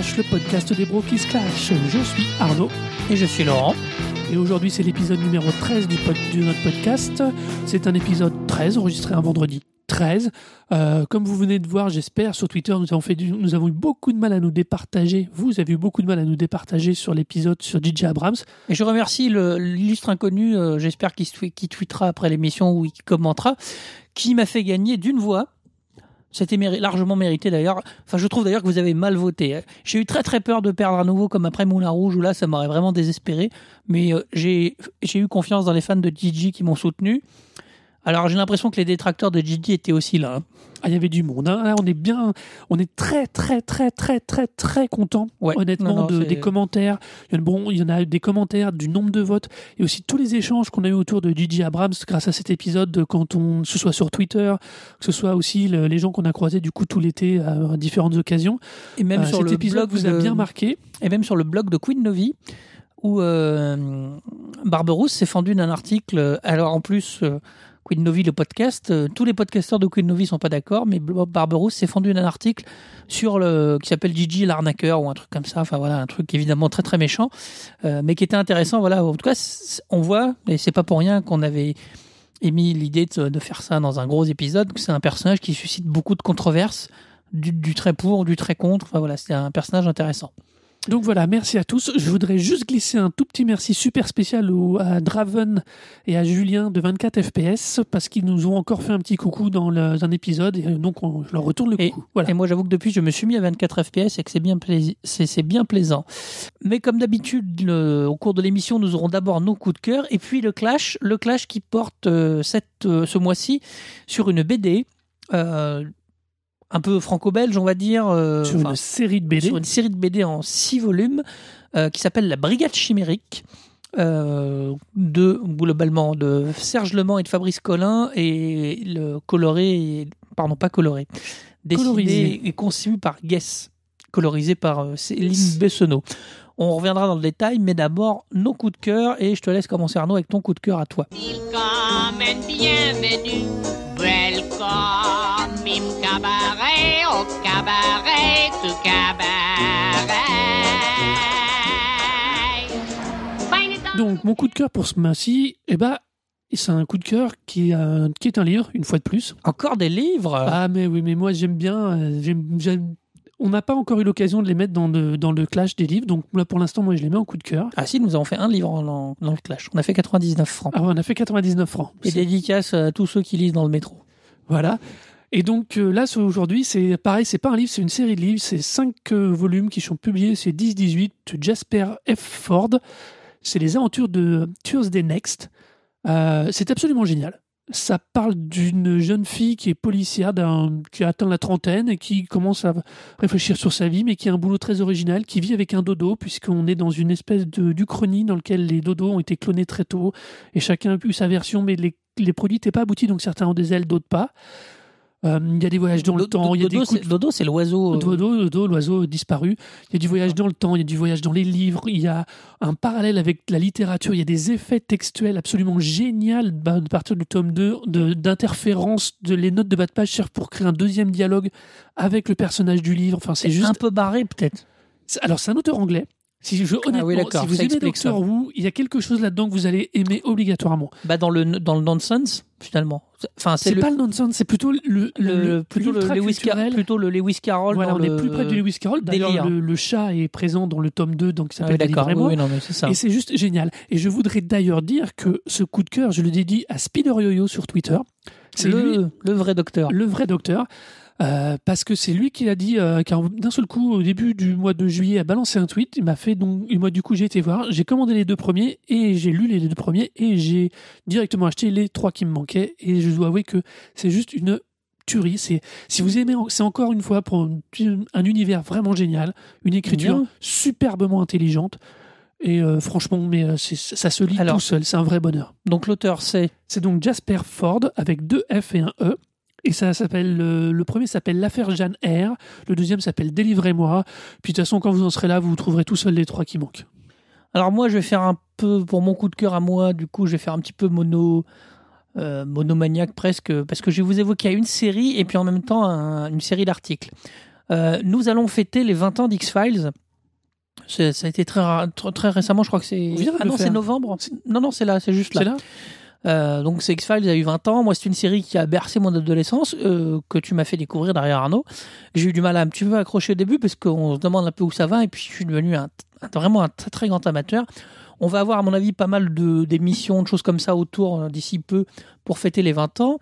Clash, le podcast des Bro qui se clash. Je suis Arnaud Et je suis Laurent. et aujourd'hui c'est l'épisode numéro 13 du pod- de notre podcast. C'est un épisode 13 enregistré un vendredi 13. Euh, comme vous venez de voir, j'espère, sur Twitter, nous avons, fait du- nous avons eu beaucoup de mal à nous départager. Vous avez eu beaucoup de mal à nous départager sur l'épisode sur DJ Abrams. Et je remercie l'illustre inconnu, euh, j'espère qu'il twe- qu'il tweetera après l'émission ou qu'il commentera, qui m'a fait gagner d'une voix. C'était largement mérité d'ailleurs. Enfin, je trouve d'ailleurs que vous avez mal voté. J'ai eu très très peur de perdre à nouveau comme après Moulin Rouge où là ça m'aurait vraiment désespéré. Mais euh, j'ai eu confiance dans les fans de Gigi qui m'ont soutenu. Alors j'ai l'impression que les détracteurs de Gigi étaient aussi là. hein. Ah, il y avait du monde. hein. Là, on est bien, on est très, très, très, très, très, très content. Ouais. Honnêtement, Non, non, de- des commentaires. Il y, en a, bon, il y en a des commentaires, du nombre de votes et aussi tous les échanges qu'on a eu autour de Gigi Abrams grâce à cet épisode. de Quand on, que ce soit sur Twitter, que ce soit aussi le- les gens qu'on a croisés du coup tout l'été à, à différentes occasions. Et même Euh, sur cet le épisode blog vous a de- bien marqué. et même sur le blog de Queen Novi, où euh, Barberousse s'est fendu d'un article. Alors en plus, euh, Queen Novi, le podcast, euh, tous les podcasteurs de Queen Novi sont pas d'accord, mais Bob Barberousse s'est fendu d'un article sur le qui s'appelle Gigi l'arnaqueur ou un truc comme ça. Enfin voilà, un truc évidemment très très méchant, euh, mais qui était intéressant. Voilà, en tout cas, on voit, et c'est pas pour rien qu'on avait émis l'idée de, faire ça dans un gros épisode, c'est un personnage qui suscite beaucoup de controverses, du, du très pour, du très contre. Enfin voilà, c'est un personnage intéressant. Donc voilà, merci à tous. Je voudrais juste glisser un tout petit merci super spécial au- à Draven et à Julien de 24 FPS parce qu'ils nous ont encore fait un petit coucou dans le- un épisode et donc on, je leur retourne le Et- coucou. Voilà. Et moi, j'avoue que depuis, je me suis mis à 24 FPS et que c'est bien, plais- c'est, c'est bien plaisant. Mais comme d'habitude, au cours de l'émission, nous aurons d'abord nos coups de cœur et puis le clash, le clash qui porte euh, cette, euh, ce mois-ci sur une BD. euh, un peu franco-belge, on va dire. euh, sur une série de BD. sur une série de BD en six volumes euh, qui s'appelle La Brigade Chimérique. euh, de globalement de Serge Lement et de Fabrice Collin et le coloré pardon pas coloré dessiné Colorisé. et conçu par Guess colorisé par euh, Céline Bessonneau on reviendra dans le détail mais d'abord nos coups de cœur et je te laisse commencer Arnaud avec ton coup de cœur à toi Welcome and bienvenue. Welcome im cabaret, au cabaret, tout cabaret. Fine Donc mon coup de cœur pour ce mois-ci, eh ben, c'est un coup de cœur qui est, un, qui est un livre, une fois de plus. encore des livres? Ah mais oui, mais moi j'aime bien. euh, on n'a pas encore eu l'occasion de les mettre dans le, dans le clash des livres, donc là pour l'instant moi je les mets en coup de cœur. ah si nous avons fait un livre en- dans le clash on a fait 99 francs Ah, on a fait 99 francs. et dédicace à tous ceux qui lisent dans le métro Voilà. Et donc euh, là, aujourd'hui, c'est pareil, c'est pas un livre, c'est une série de livres. C'est cinq euh, volumes qui sont publiés, c'est 10-18 de Jasper F. Ford. C'est les aventures de Tuesday Next. Euh, c'est absolument génial. Ça parle d'une jeune fille qui est policière, qui a atteint la trentaine et qui commence à réfléchir sur sa vie, mais qui a un boulot très original, qui vit avec un dodo, puisqu'on est dans une espèce d'Uchronie dans lequel les dodos ont été clonés très tôt, et chacun a eu sa version, mais les, les produits n'étaient pas aboutis, donc certains ont des ailes, d'autres pas. Euh, Il y a des voyages dans le temps, il y a des Dodo, c'est- l'oiseau. euh, Dodo, Dodo, l'oiseau disparu. Il y a du voyage dans le temps, il y a du voyage dans les livres, il y a un parallèle avec la littérature, il y a des effets textuels absolument géniaux bah, à partir du tome 2, de- d'interférences, de, les notes de bas de page servent pour créer un deuxième dialogue avec le personnage du livre. Enfin, c'est juste. un peu barré peut-être. Alors, c'est un auteur anglais. Si je, honnêtement, Ah oui, d'accord, si vous ça aimez Doctor. Who, il y a quelque chose là-dedans que vous allez aimer obligatoirement. Bah dans le dans le nonsense finalement. Enfin c'est pas le nonsense, c'est plutôt le, le, le- plutôt le Lewis Car- l'ultra-culturel. plutôt le Lewis Carroll. Voilà, on le- est plus près du Lewis Carroll. D'ailleurs, le, le chat est présent dans le tome 2, donc ça Ah oui, s'appelle d'accord. Oui, Délivrez-moi. oui, non mais c'est ça. Et c'est juste génial. Et je voudrais d'ailleurs dire que ce coup de cœur, je le dédie à Spider Yo-Yo sur Twitter. C'est le, lui, le vrai docteur. le vrai docteur. Euh, parce que c'est lui qui a dit, euh, car d'un seul coup, au début du mois de juillet, a balancé un tweet. Il m'a fait donc, et moi du coup, j'ai été voir, j'ai commandé les deux premiers et j'ai lu les deux premiers et j'ai directement acheté les trois qui me manquaient. Et je dois avouer que c'est juste une tuerie. C'est, si vous aimez, c'est encore une fois pour un, un univers vraiment génial, une écriture Bien. superbement intelligente. Et euh, franchement, mais euh, c'est- ça se lit Alors- tout seul, c'est un vrai bonheur. Donc l'auteur c'est C'est donc Jasper Ford avec deux F et un E. Et ça s'appelle le, le premier s'appelle l'affaire Jeanne R. Le deuxième s'appelle Délivrez-moi. Puis de toute façon, quand vous en serez là, vous trouverez tout seul les trois qui manquent. Alors moi, je vais faire un peu pour mon coup de cœur à moi. Du coup, je vais faire un petit peu mono, euh, monomaniaque presque, parce que je vais vous évoquer une série et puis en même temps un- une série d'articles. Euh, nous allons fêter les 20 ans d'X-Files. C'est- Ça a été très, très, très récemment, je crois que c'est. Ah non, c'est novembre. Non, non, c'est là, c'est juste là. C'est là? Euh, donc c'est X-Files a eu 20 ans. Moi, c'est une série qui a bercé mon adolescence, euh, que tu m'as fait découvrir derrière Arnaud. J'ai eu du mal à un petit peu accrocher au début parce qu'on se demande un peu où ça va et puis je suis devenu un, vraiment un très très grand amateur. On va avoir, à mon avis, pas mal de d'émissions, de choses comme ça autour euh, d'ici peu pour fêter les 20 ans.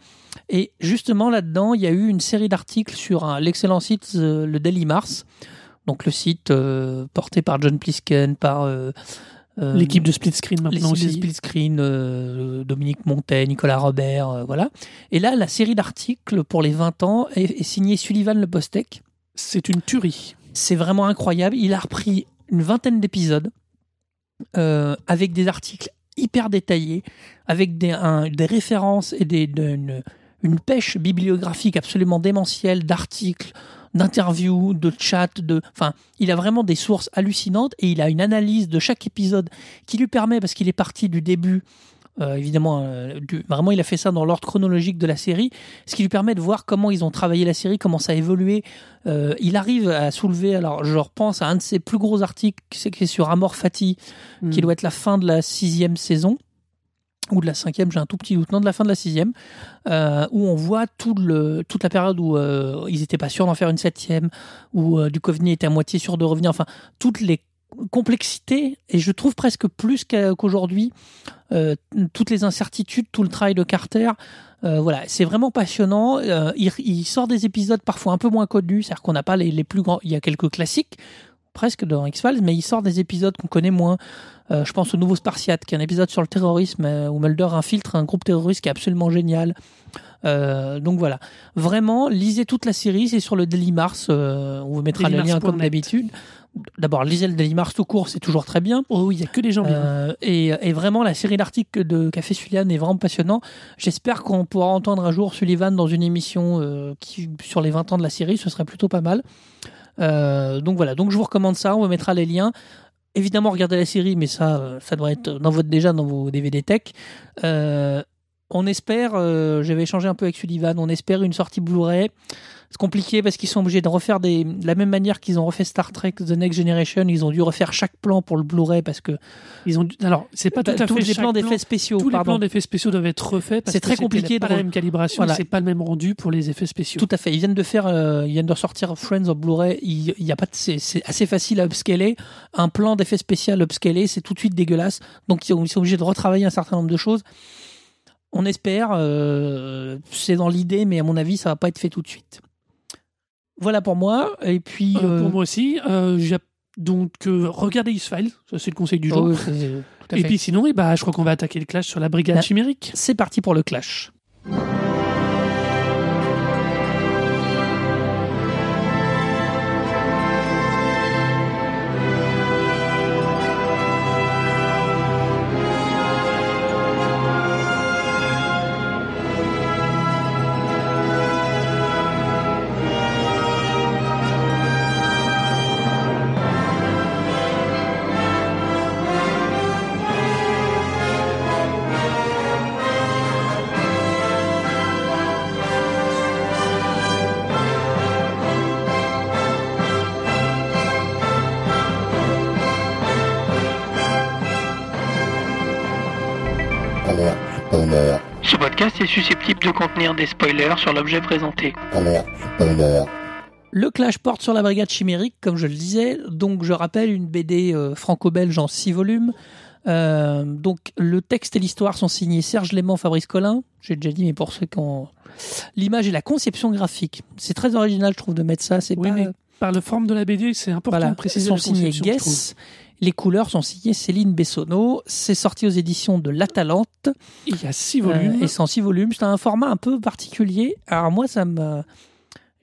Et justement, là-dedans, il y a eu une série d'articles sur l'excellent site, le Daily Mars. Donc le site porté par John Plisken, par L'équipe de split screen maintenant sites de aussi. split screen, euh, Dominique Montet, Nicolas Robert, euh, voilà. Et là, la série d'articles pour les 20 ans est, est signée Sullivan Le Postec. C'est une tuerie. C'est vraiment incroyable. Il a repris une vingtaine d'épisodes euh, avec des articles hyper détaillés, avec des, un- des références et des, de- une, une pêche bibliographique absolument démentielle d'articles, d'interviews, de chats, de, enfin, il a vraiment des sources hallucinantes et il a une analyse de chaque épisode qui lui permet, parce qu'il est parti du début, euh, évidemment, euh, du- vraiment, il a fait ça dans l'ordre chronologique de la série, ce qui lui permet de voir comment ils ont travaillé la série, comment ça a évolué. Euh, il arrive à soulever, alors je repense à un de ses plus gros articles, c'est qui est sur Amor Fati, qui Mm. doit être la fin de la sixième saison ou de la cinquième, j'ai un tout petit doute, non, de la fin de la sixième, euh, où on voit toute la période où euh, ils n'étaient pas sûrs d'en faire une septième, où euh, était à moitié sûr de revenir, enfin, toutes les complexités, et je trouve presque plus qu'aujourd'hui, euh, toutes les incertitudes, tout le travail de Carter, voilà, c'est vraiment passionnant. Il, sort des épisodes parfois un peu moins connus, c'est-à-dire qu'on n'a pas les plus grands, il y a quelques classiques, presque dans X-Files, mais il sort des épisodes qu'on connaît moins. Euh, je pense au Nouveau Spartiate, qui est un épisode sur le terrorisme euh, où Mulder infiltre un groupe terroriste qui est absolument génial. Euh, donc voilà, vraiment, lisez toute la série, c'est sur le Daily Mars, on vous mettra le lien comme d'habitude. D'abord, lisez le Daily Mars tout court, c'est toujours très bien. Oh oui, il y a que des gens bien. Et, et vraiment, la série d'articles de Café Sullivan est vraiment passionnant. J'espère qu'on pourra entendre un jour Sullivan dans une émission qui, sur les 20 ans de la série, ce serait plutôt pas mal. Euh, donc voilà, donc je vous recommande ça, on vous mettra les liens. Évidemment, regardez la série, mais ça, euh, ça doit être dans votre, déjà dans vos DVD tech. Euh, on espère, j'avais échangé un peu avec Sullivan, on espère une sortie Blu-ray. C'est compliqué parce qu'ils sont obligés de refaire des, de la même manière qu'ils ont refait Star Trek The Next Generation, ils ont dû refaire chaque plan pour le Blu-ray parce que Ils ont dû- alors c'est pas tout à tous fait les plans plan- d'effets spéciaux. Tous les plans d'effets spéciaux doivent être refaits. parce C'est que très compliqué Pas de la même calibration. Voilà. C'est pas le même rendu pour les effets spéciaux. Tout à fait. Ils viennent de faire, euh, ils viennent de sortir Friends of Blu-ray. Il, il y a pas, de- c'est, assez facile à upscaler. Un plan d'effet spécial upscalé, c'est tout de suite dégueulasse. Donc ils sont, ils sont obligés de retravailler un certain nombre de choses. On espère. euh, c'est dans l'idée, mais à mon avis, ça va pas être fait tout de suite. Voilà pour moi. Et puis. Euh, euh, Pour moi aussi, euh, donc euh, regardez X-Files, ça c'est le conseil du jour. oh, Et puis sinon, eh ben, je crois qu'on va attaquer le clash sur la brigade Ah. chimérique. c'est parti pour le clash. Podcast est susceptible de contenir des spoilers sur l'objet présenté. Le clash porte sur la brigade chimérique, comme je le disais. Donc, je rappelle une BD euh, franco-belge en six volumes. Euh, donc, le texte et l'histoire sont signés Serge Léman, Fabrice Collin. J'ai déjà dit, mais pour ceux qui ont. L'image et la conception graphique. C'est très original, je trouve, de mettre ça. C'est Oui, pas. mais par la forme de la BD, c'est important Voilà, de préciser sont la signés. Guess. Les couleurs sont signées Céline Bessonneau. C'est sorti aux éditions de La Talente. Il y a six volumes. Euh, et c'est en six volumes. C'est un format un peu particulier. Alors moi, ça me...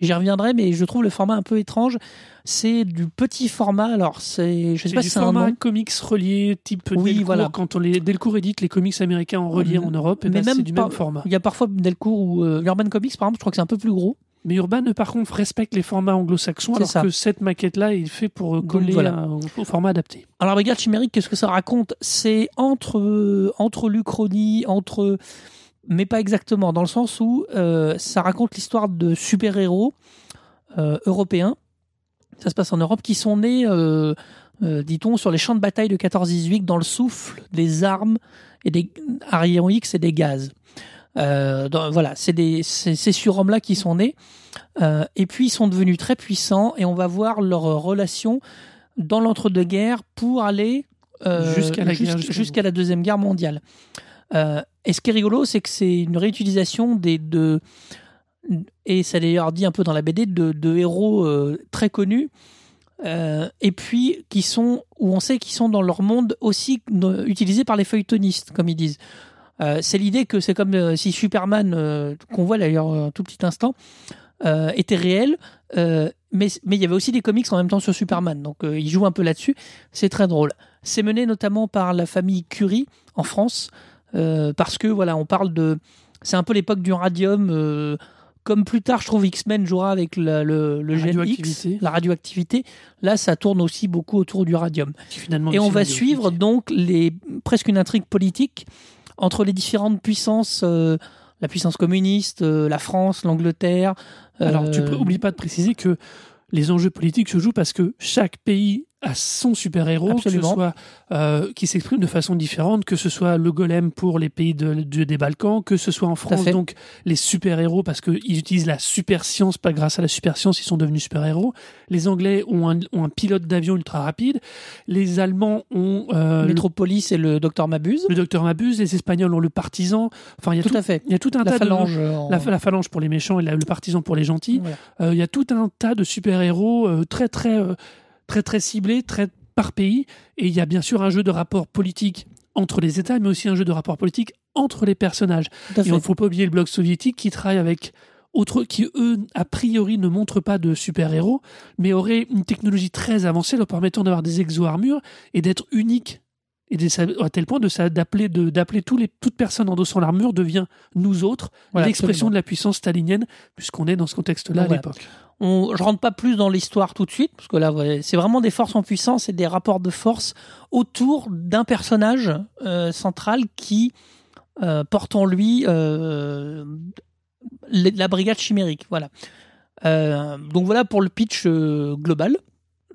J'y reviendrai, mais je trouve le format un peu étrange. C'est du petit format. Alors, c'est... Je sais pas si c'est un format nom. comics relié type Oui, Delcourt. voilà. Quand on les Delcourt édite les comics américains en relié Mm. en Europe, et Mais ben, même c'est du pas- même format. Il y a parfois Delcourt ou euh, Urban Comics, par exemple, je crois que c'est un peu plus gros. Mais Urban, par contre, respecte les formats anglo-saxons, alors ça. que cette maquette-là est fait pour euh, coller voilà. à- au, format adapté. Alors, Brigade Chimérique, qu'est-ce que ça raconte? C'est entre, euh, entre l'Uchronie, entre. Mais pas exactement, dans le sens où euh, ça raconte l'histoire de super-héros euh, européens ça se passe en Europe, qui sont nés, euh, euh, dit-on, sur les champs de bataille de 14-18, dans le souffle des armes et des rayons X et des gaz. Euh, voilà, c'est des- ces surhommes-là qui sont nés. Euh, et puis, ils sont devenus très puissants et on va voir leur relation dans l'entre-deux-guerres pour aller euh, Jusqu'à la jusqu'- Deuxième Guerre mondiale. Et ce qui est rigolo, c'est que c'est une réutilisation des de et ça d'ailleurs dit un peu dans la BD de, de héros très connus euh, et puis qui sont où on sait qu'ils sont dans leur monde aussi utilisés par les feuilletonistes comme ils disent. Euh, c'est l'idée que c'est comme euh, si Superman euh, qu'on voit d'ailleurs un tout petit instant était réel, mais mais il y avait aussi des comics en même temps sur Superman, donc ils jouent un peu là-dessus. C'est très drôle. C'est mené notamment par la famille Curie en France, parce que voilà, on parle de, c'est un peu l'époque du radium. comme plus tard, je trouve X-Men jouera avec la- le, le gène X, radioactivité. la radioactivité. Là, ça tourne aussi beaucoup autour du radium. Et on va suivre donc les, presque une intrigue politique entre les différentes puissances, euh, la puissance communiste, euh, la France, l'Angleterre. Alors, tu euh, peux, oublie pas de préciser que les enjeux politiques se jouent parce que chaque pays a son super-héros, que ce soit euh, qui s'exprime de façon différente, que ce soit le golem pour les pays de, de- des Balkans, que ce soit en France, donc les super-héros parce qu'ils utilisent la super-science, pas grâce à la super-science, ils sont devenus super-héros. Les Anglais ont un, ont un pilote d'avion ultra rapide. Les Allemands ont euh, Métropolis et le docteur Mabuse. le docteur Mabuse. Les Espagnols ont le partisan. Enfin, il y a Tout tout, à fait. il y a tout un La tas phalange. de... en- La, la phalange pour les méchants et la- le partisan pour les gentils. Voilà. Euh, Il y a tout un tas de super-héros euh, très, très, euh, très, très ciblés, très par pays. Et il y a bien sûr un jeu de rapport politique entre les États, mais aussi un jeu de rapport politique entre les personnages. Et il ne faut pas oublier le bloc soviétique qui travaille avec autres qui, eux, a priori, ne montrent pas de super-héros, mais auraient une technologie très avancée leur permettant d'avoir des exo-armures et d'être uniques. Et de- à tel point d'appeler de- d'appeler tous les toute personne endossant l'armure devient nous autres l'expression de la puissance stalinienne puisqu'on est dans ce contexte-là à Voilà. On, je rentre pas plus dans l'histoire tout de suite, parce que là, ouais, c'est vraiment des forces en puissance et des rapports de force autour d'un personnage euh, central qui euh, porte en lui euh, la brigade chimérique. Voilà. Donc voilà pour le pitch global.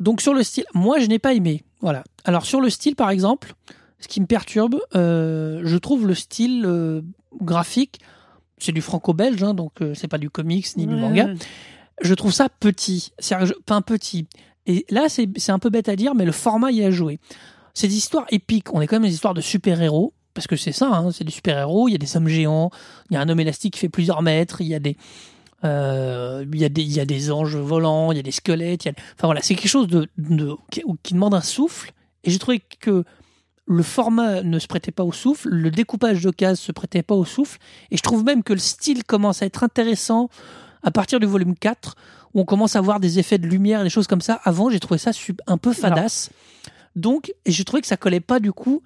Donc sur le style, moi je n'ai pas aimé. Voilà. Alors sur le style par exemple, ce qui me perturbe, je trouve le style graphique, c'est du franco-belge, hein, donc c'est pas du comics ni du manga je trouve ça petit, enfin petit. Et là, c'est un peu bête à dire, mais le format y a joué. C'est des histoires épiques. On est quand même des histoires de super-héros, parce que c'est ça, hein, c'est des super-héros. Il y a des hommes géants, il y a un homme élastique qui fait plusieurs mètres, il y a des, euh, il y a des, il y a des anges volants, il y a des squelettes. il y a- Enfin voilà, c'est quelque chose de, de- qui, demande un souffle. Et j'ai trouvé que le format ne se prêtait pas au souffle, le découpage de cases se prêtait pas au souffle, et je trouve même que le style commence à être intéressant à partir du volume 4, où on commence à voir des effets de lumière, des choses comme ça. Avant, j'ai trouvé ça un peu fadasse. Donc, j'ai trouvé que ça collait pas du coup.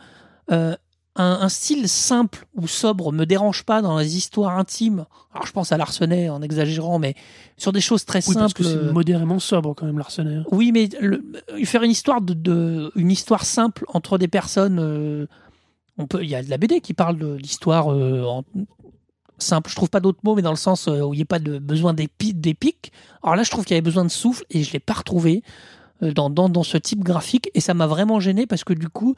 euh, un, un style simple ou sobre me dérange pas dans les histoires intimes. Alors, je pense à Larsenet en exagérant, mais sur des choses très Oui, parce simples. que c'est euh, modérément sobre quand même, Larsenet. hein. oui, mais le- faire une histoire de, de- une histoire simple entre des personnes. euh, on peut, il y a de la BD qui parle de l'histoire euh, simple. Je trouve pas d'autres mots, mais dans le sens euh, où il n'y a pas de besoin d'épi- d'épique. Alors là, je trouve qu'il y avait besoin de souffle et je l'ai pas retrouvé euh, dans, dans, dans ce type graphique et ça m'a vraiment gêné parce que du coup,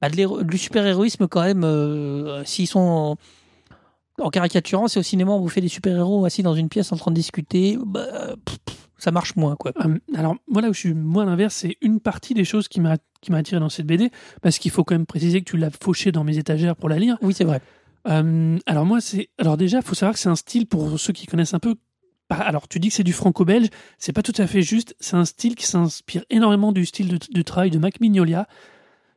bah, de du super héroïsme quand même, euh, s'ils sont en, en caricaturant, c'est au cinéma on vous fait des super héros assis dans une pièce en train de discuter, bah, pff, pff, ça marche moins quoi. Euh, alors, moi, là où je suis moins l'inverse, c'est une partie des choses qui m'a qui m'a attiré dans cette BD, parce qu'il faut quand même préciser que tu l'as fauché dans mes étagères pour la lire. Oui, c'est vrai. Euh, alors moi, c'est alors déjà, faut savoir que c'est un style pour ceux qui connaissent un peu. Alors, tu dis que c'est du franco-belge, c'est pas tout à fait juste. C'est un style qui s'inspire énormément du style de, de travail de Mac Mignola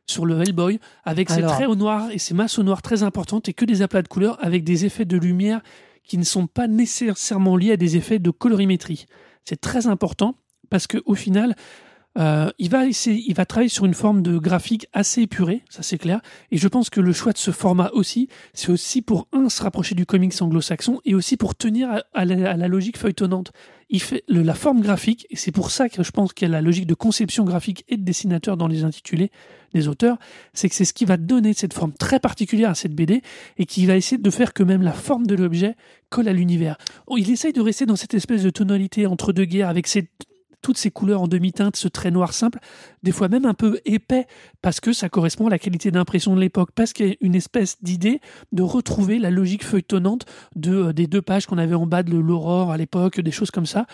sur le Hellboy, avec ses traits au noir et ses masses au noir très importantes et que des aplats de couleurs avec des effets de lumière qui ne sont pas nécessairement liés à des effets de colorimétrie. C'est très important parce que au final, euh, il va essayer, il va travailler sur une forme de graphique assez épurée, ça c'est clair. Et je pense que le choix de ce format aussi, c'est aussi pour un se rapprocher du comics anglo-saxon et aussi pour tenir à, la, logique feuilletonnante. Il fait la forme graphique et c'est pour ça que je pense qu'il y a la logique de conception graphique et de dessinateur dans les intitulés des auteurs, c'est que c'est ce qui va donner cette forme très particulière à cette BD et qui va essayer de faire que même la forme de l'objet colle à l'univers. Oh, Il essaye de rester dans cette espèce de tonalité entre deux guerres avec ces toutes ces couleurs en demi-teinte, ce trait noir simple, des fois même un peu épais, parce que ça correspond à la qualité d'impression de l'époque, parce qu'il y a une espèce d'idée de retrouver la logique feuilletonnante de, euh, des deux pages qu'on avait en bas de l'Aurore à l'époque, des choses comme ça.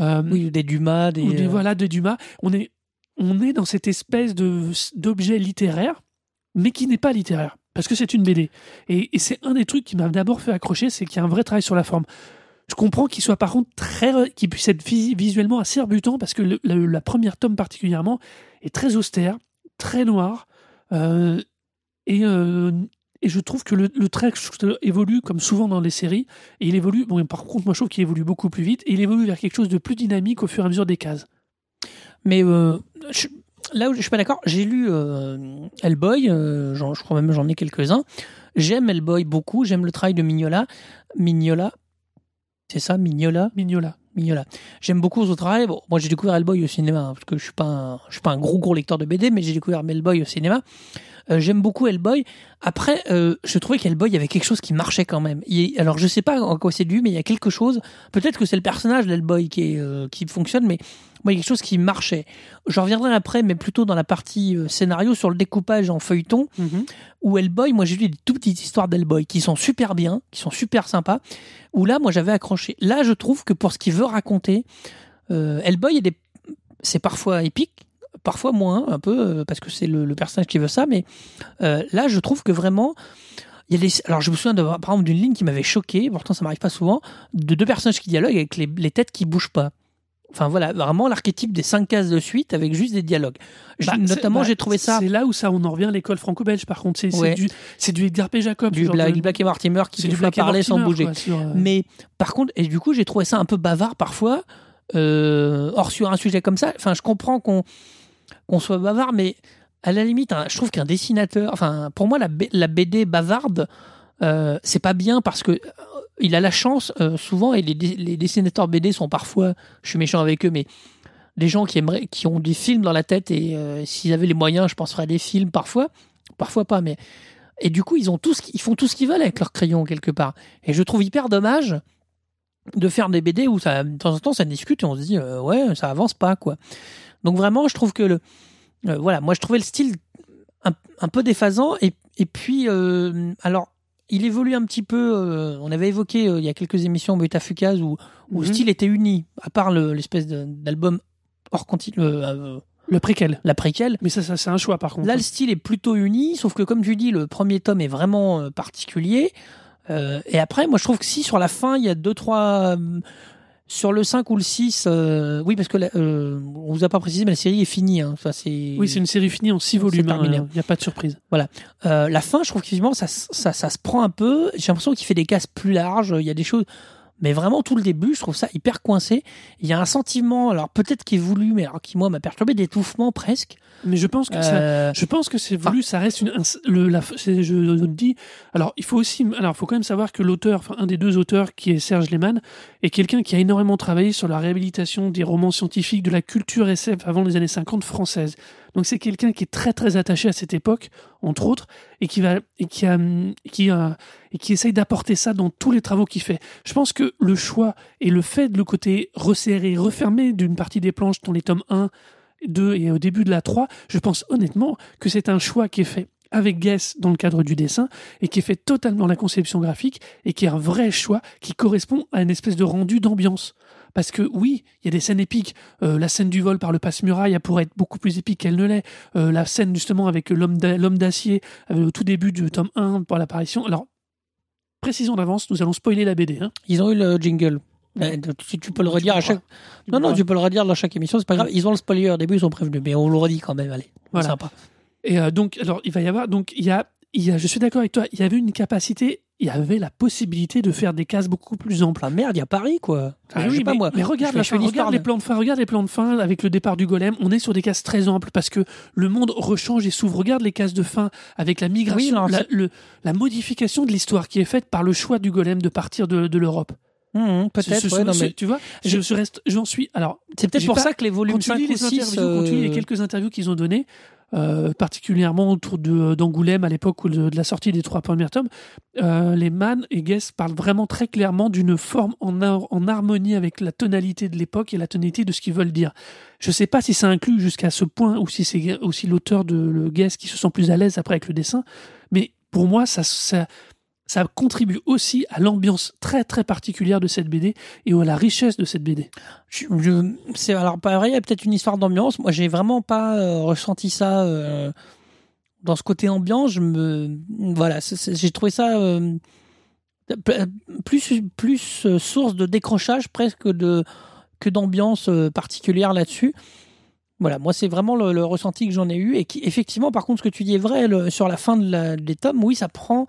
Euh, Oui, des Dumas, des. ou des, euh, voilà, de Dumas. On est, on est dans cette espèce d'objet littéraire, mais qui n'est pas littéraire, parce que c'est une BD. Et, et c'est un des trucs qui m'a d'abord fait accrocher, c'est qu'il y a un vrai travail sur la forme. Je comprends qu'il soit par contre très, qu'il puisse être vis- visuellement assez rebutant, parce que la première tome particulièrement est très austère, très noire, euh, et, euh, et je trouve que le, le trait évolue comme souvent dans les séries, et il évolue, bon, par contre, moi je trouve qu'il évolue beaucoup plus vite, et il évolue vers quelque chose de plus dynamique au fur et à mesure des cases. Mais euh, là où je suis pas d'accord, j'ai lu Hellboy, je crois même j'en ai quelques-uns. J'aime Hellboy beaucoup, j'aime le travail de Mignola. Mignola, c'est ça, Mignola? Mignola. Mignola. J'aime beaucoup son travail. Bon, moi j'ai découvert Hellboy au cinéma, hein, parce que je suis pas un, je suis pas un gros gros lecteur de BD, mais j'ai découvert Hellboy au cinéma. Euh, J'aime beaucoup Hellboy. Après, euh, je trouvais qu'Hellboy, avait quelque chose qui marchait quand même. Il- alors, je sais pas en quoi c'est dû, mais il y a quelque chose. Peut-être que c'est le personnage d'Hellboy qui, est, euh, qui fonctionne, mais moi, il y a quelque chose qui marchait. Je reviendrai après, mais plutôt dans la partie euh, scénario, sur le découpage en feuilleton, où Hellboy, moi j'ai lu des tout petites histoires d'Hellboy qui sont super bien, qui sont super sympas, où là, moi j'avais accroché. Là, je trouve que pour ce qu'il veut raconter, euh, Hellboy, des- c'est parfois épique, parfois moins, un peu, euh, parce que c'est le, le personnage qui veut ça, mais euh, là, je trouve que vraiment. Il y a des... Alors, je me souviens de, par exemple d'une ligne qui m'avait choqué, pourtant ça m'arrive pas souvent, de deux personnages qui dialoguent avec les, les têtes qui bougent pas. Enfin voilà, vraiment l'archétype des cinq cases de suite avec juste des dialogues. Je- Bah, notamment, bah, j'ai trouvé ça C'est là où ça, on en revient à l'école franco-belge. Par contre, c'est Ouais. du, c'est du Edgar P. Jacob. du Black, de- Black et Mortimer qui Black et parlaient sans bouger. quoi, sur, euh, Mais par contre, et du coup, j'ai trouvé ça un peu bavard parfois. Euh, or, sur un sujet comme ça, enfin, je comprends qu'on qu'on soit bavard, mais à la limite, hein, je trouve qu'un dessinateur, enfin, pour moi, la, BD bavarde, euh, c'est pas bien parce que il a la chance euh, souvent, et les, dessinateurs BD sont parfois, je suis méchant avec eux, mais des gens qui aimeraient, qui ont des films dans la tête et euh, s'ils avaient les moyens, je penserais à des films parfois, parfois pas, mais et du coup, ils ont tout ils font tout ce qu'ils veulent avec leur crayon quelque part. Et je trouve hyper dommage de faire des BD où ça, de temps en temps ça discute et on se dit euh, ouais ça avance pas quoi. Donc vraiment je trouve que le voilà moi je trouvais le style un, un peu déphasant et, et puis alors il évolue un petit peu euh, on avait évoqué euh, il y a quelques émissions Betafucaz où, où le Mhm. style était uni à part le- l'espèce d'album hors continu euh, Le préquel. la préquelle Mais ça, ça c'est un choix par contre. Là, le style est plutôt uni, sauf que comme tu dis, le premier tome est vraiment euh, particulier. Euh, et après, moi, je trouve que si sur la fin, il y a deux, trois. Sur le 5 ou le 6, euh, oui, parce que la- euh, on vous a pas précisé, mais la série est finie. Hein, ça, c'est, Oui, c'est une série finie en six C'est volumes. terminé. Il n'y a pas de surprise. Euh, la fin, je trouve qu'effectivement, ça, ça, ça se prend un peu. J'ai l'impression qu'il fait des cases plus larges. Il y a des choses. Mais vraiment, tout le début, je trouve ça hyper coincé. Il y a un sentiment, alors peut-être qui est voulu, mais alors qui, moi, m'a perturbé d'étouffement presque. Mais je pense que ça, Euh, Je pense que c'est voulu, ça reste une. un- le, la, je, je dis. Alors, il faut aussi. Alors, il faut quand même savoir que l'auteur, enfin, un des deux auteurs, qui est Serge Lehmann, est quelqu'un qui a énormément travaillé sur la réhabilitation des romans scientifiques de la culture SF avant les années 50 françaises. Donc, c'est quelqu'un qui est très, très attaché à cette époque, entre autres, et qui va, et qui a, qui a, et qui essaye d'apporter ça dans tous les travaux qu'il fait. Je pense que le choix et le fait de le côté resserré, refermé d'une partie des planches dans les tomes 1, 2 et au début de la 3, je pense honnêtement que c'est un choix qui est fait avec Guess dans le cadre du dessin et qui est fait totalement la conception graphique et qui est un vrai choix qui correspond à une espèce de rendu d'ambiance. Parce que oui, il y a des scènes épiques. Euh, la scène du vol par le passe-muraille pourrait être beaucoup plus épique qu'elle ne l'est. Euh, la scène justement avec l'homme d'a- l'homme d'acier euh, au tout début du tome 1 pour l'apparition. Alors, précisons d'avance, nous allons spoiler la BD. Hein. Ils ont eu le jingle. Si tu peux le redire à chaque. Non, non, tu peux le redire dans chaque émission, c'est pas grave. Ils ont le spoiler au début, ils sont prévenus, mais on le redit quand même, allez. Voilà. Sympa. Et euh, donc, alors, il va y avoir, donc, il y a, il y a, je suis d'accord avec toi, il y avait une capacité, il y avait la possibilité de faire des cases beaucoup plus amples. Ah merde, il y a Paris, quoi. Ah oui, sais pas mais, moi. mais regarde, Je la fais fin, regarde les plans de fin, regarde les plans de fin avec le départ du golem. On est sur des cases très amples parce que le monde rechange et s'ouvre. Regarde les cases de fin avec la migration, Oui, la, c'est- le- la modification de l'histoire qui est faite par le choix du golem de partir de, de l'Europe. Hum, Peut-être, ouais, mais tu vois, je, je reste, j'en suis. Alors, c'est peut-être pour pas- ça que les volumes quand tu 5 lis ou les 6. interviews, quand tu lis les euh, quelques interviews qu'ils ont données, euh, particulièrement autour de- d'Angoulême à l'époque de, la sortie des trois premiers tomes, euh, les Mann et Guess parlent vraiment très clairement d'une forme en, en harmonie avec la tonalité de l'époque et la tonalité de ce qu'ils veulent dire. Je sais pas si ça inclut jusqu'à ce point ou si c'est aussi l'auteur de le Guess qui se sent plus à l'aise après avec le dessin, mais pour moi, ça, ça contribue aussi à l'ambiance très très particulière de cette BD et à la richesse de cette BD. C'est alors pas vrai, il y a peut-être une histoire d'ambiance. Moi, j'ai vraiment pas euh, ressenti ça euh, dans ce côté ambiance. Je me voilà, j'ai trouvé ça euh, plus plus source de décrochage presque de que d'ambiance particulière là-dessus. Voilà, moi c'est vraiment le, ressenti que j'en ai eu et qui effectivement, par contre, ce que tu dis est vrai sur la fin de la- des tomes. Oui, ça prend,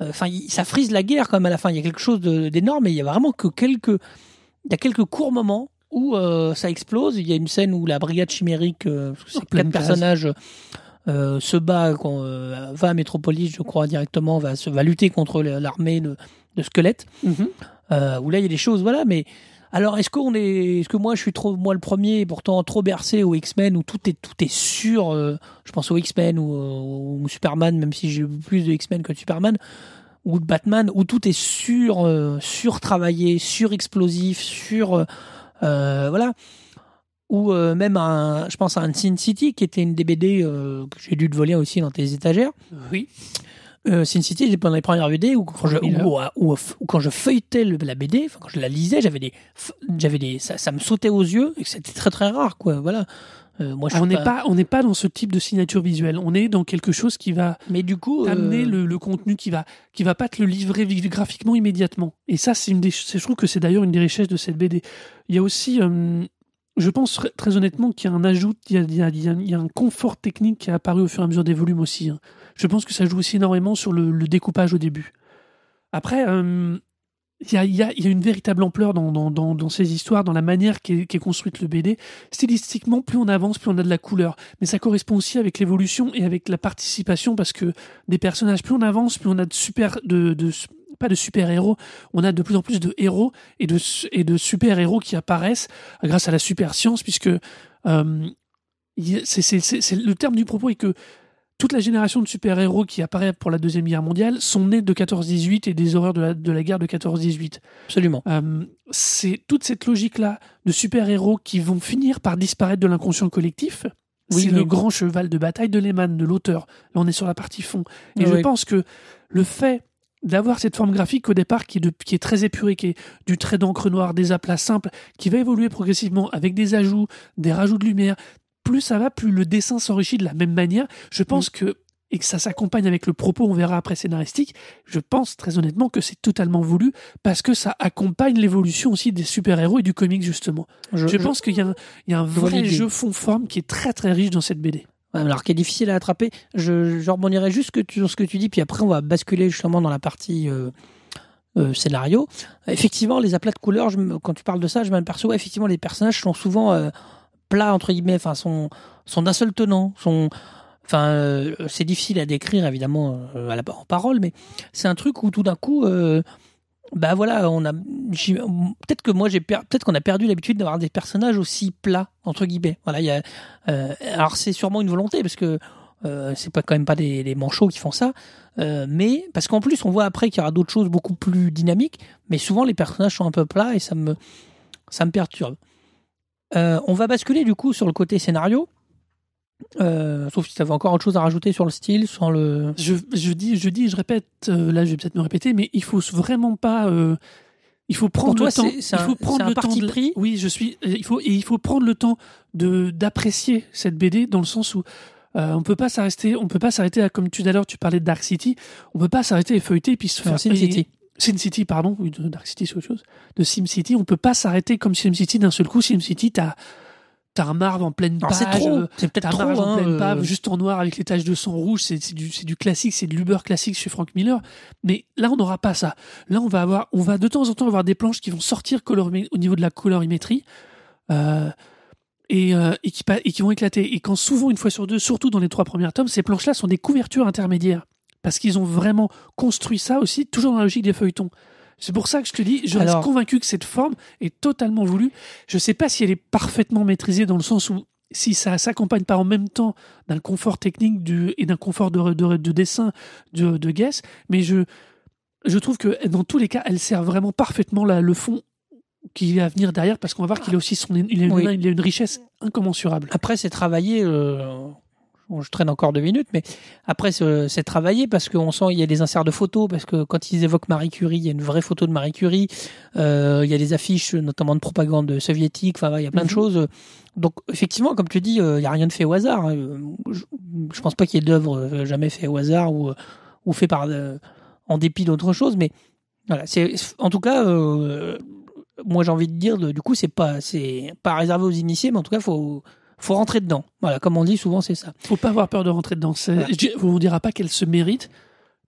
enfin, il- ça frise la guerre quand même à la fin. Il y a quelque chose d'énorme et il y a vraiment que quelques, il y a quelques courts moments où euh, ça explose. Il y a une scène où la brigade chimérique, euh, parce que c'est En pleine quatre personnages, euh, se bat, euh, va à Métropolis, je crois directement, va, se- va lutter contre l'armée de, de squelettes. Euh, où là il y a des choses, voilà, mais alors est-ce que moi je suis trop, moi le premier, pourtant trop bercé aux X-Men où tout est tout est sûr, euh, je pense aux X-Men ou, euh, Superman, même si j'ai plus de X-Men que de Superman ou de Batman, où tout est sur euh, surtravaillé, surexplosif, sur euh, voilà. Ou même un, je pense à un Sin City qui était une des BD euh, que j'ai dû te voler aussi dans tes étagères. Oui. Euh, Sin City, pendant les premières BD où quand je, Miller. où- où- où quand je feuilletais le- la BD, quand je la lisais, j'avais des, j'avais des, ça, ça me sautait aux yeux et c'était très très rare, quoi. Voilà. Euh, moi, je Ah, on n'est pas, on n'est pas dans ce type de signature visuelle. On est dans quelque chose qui va Mais du coup, euh, amener le, le contenu qui va, qui va pas te le livrer graphiquement immédiatement. Et ça, c'est une des, je trouve que c'est d'ailleurs une des richesses de cette BD. Il y a aussi, euh, je pense très- honnêtement qu'il y a un ajout, il y a, il y a- il y a- il y a un confort technique qui est apparu au fur et à mesure des volumes aussi. Je pense que ça joue aussi énormément sur le, découpage au début. Après, euh, il y, a, une véritable ampleur dans, ces histoires, dans la manière qu'est qu'est construite le BD. Stylistiquement, plus on avance, plus on a de la couleur. Mais ça correspond aussi avec l'évolution et avec la participation parce que des personnages, plus on avance, plus on a de super, pas de super héros, on a de plus en plus de héros et de, et de super héros qui apparaissent grâce à la super science puisque euh, le terme du propos est que toute la génération de super-héros qui apparaît pour la Deuxième Guerre mondiale sont nés de 14-18 et des horreurs de la, de la guerre de 14-18. absolument. Euh, c'est toute cette logique-là de super-héros qui vont finir par disparaître de l'inconscient collectif. Oui, c'est oui. le grand cheval de bataille de Lehman, de l'auteur. Là, on est sur la partie fond. Et Oui, je pense que le fait d'avoir cette forme graphique au départ qui est, de- qui est très épurée, qui est du trait d'encre noir, des aplats simples, qui va évoluer progressivement avec des ajouts, des rajouts de lumière, plus ça va, plus le dessin s'enrichit de la même manière. Je Mm. pense que et que ça s'accompagne avec le propos, on verra après scénaristique, je pense très honnêtement que c'est totalement voulu parce que ça accompagne l'évolution aussi des super-héros et du comic justement. Je, pense qu'il y a un, il y a un vrai jeu fond-forme qui est très très riche dans cette BD. Ouais, alors qui est difficile à attraper. Je, je rebondirai juste que tu- sur ce que tu dis, puis après on va basculer justement dans la partie euh, euh, scénario. Effectivement, les aplats de couleurs, quand tu parles de ça, je m'aperçois effectivement les personnages sont souvent euh, plats entre guillemets, enfin sont sont d'un seul tenant, sont Enfin, euh, c'est difficile à décrire évidemment euh, à la, en parole, mais c'est un truc où tout d'un coup, euh, bah voilà, on a peut-être que moi j'ai peut-être qu'on a perdu l'habitude d'avoir des personnages aussi plats entre guillemets. Voilà, il y a, euh, alors c'est sûrement une volonté parce que c'est pas quand même pas des, des manchots qui font ça, mais parce qu'en plus on voit après qu'il y aura d'autres choses beaucoup plus dynamiques, mais souvent les personnages sont un peu plats et ça me ça me perturbe. Euh, on va basculer du coup sur le côté scénario. Euh, sauf si tu avais encore autre chose à rajouter sur le style, sur le. Je, je dis, je dis, je répète, euh, là je vais peut-être me répéter, mais il faut vraiment pas. euh, il faut prendre toi, le temps. c'est- il faut prendre un le parti temps de- pris Oui, je suis. Il faut et il faut prendre le temps de d'apprécier cette BD dans le sens où on peut pas s'arrêter. On peut pas s'arrêter à comme tu tout à l'heure tu parlais de Dark City. On peut pas s'arrêter et feuilleter et puis se faire Sin City. Sin City, pardon, de Dark City c'est autre chose. De Sim City, on peut pas s'arrêter comme Sim City d'un seul coup. Sim City, t'as t'as un marbre en pleine page. c'est trop, euh, c'est peut-être trop. Marge en hein, pleine euh, page, juste en noir avec les taches de sang rouge, c'est c'est du, c'est du classique, c'est de l'Uber classique chez Frank Miller. Mais là, on n'aura pas ça. Là, on va avoir, on va de temps en temps avoir des planches qui vont sortir colorimi- au niveau de la colorimétrie euh, et, et, qui, et qui vont éclater. Et quand souvent, une fois sur deux, surtout dans les trois premiers tomes, ces planches-là sont des couvertures intermédiaires parce qu'ils ont vraiment construit ça aussi, toujours dans la logique des feuilletons. C'est pour ça que je te dis, je reste Alors- convaincu que cette forme est totalement voulue. Je sais pas si elle est parfaitement maîtrisée dans le sens où si ça s'accompagne pas en même temps d'un confort technique du, et d'un confort de, de, de dessin de, de Guess, mais je, je trouve que dans tous les cas, elle sert vraiment parfaitement la- le fond qui va venir derrière parce qu'on va voir qu'il a aussi son, il a une, Oui. il a une richesse incommensurable. Après, c'est travaillé. euh, bon, je traîne encore deux minutes, mais après, c'est travaillé parce qu'on sent il y a des inserts de photos, parce que quand ils évoquent Marie Curie, il y a une vraie photo de Marie Curie. Euh, il y a des affiches, notamment de propagande soviétique. Enfin, il y a plein de Mhm. choses. Donc, effectivement, comme tu dis, euh, il y a rien de fait au hasard. Euh, Je, je pense pas qu'il y ait d'œuvre euh, jamais fait au hasard ou, ou fait par euh, en dépit d'autres choses, mais voilà. C'est en tout cas. moi, j'ai envie de dire, du coup, c'est pas, c'est pas réservé aux initiés, mais en tout cas, faut, faut rentrer dedans. Voilà, comme on dit souvent, c'est ça. faut pas avoir peur de rentrer dedans. Voilà. je on ne dira pas qu'elle se mérite,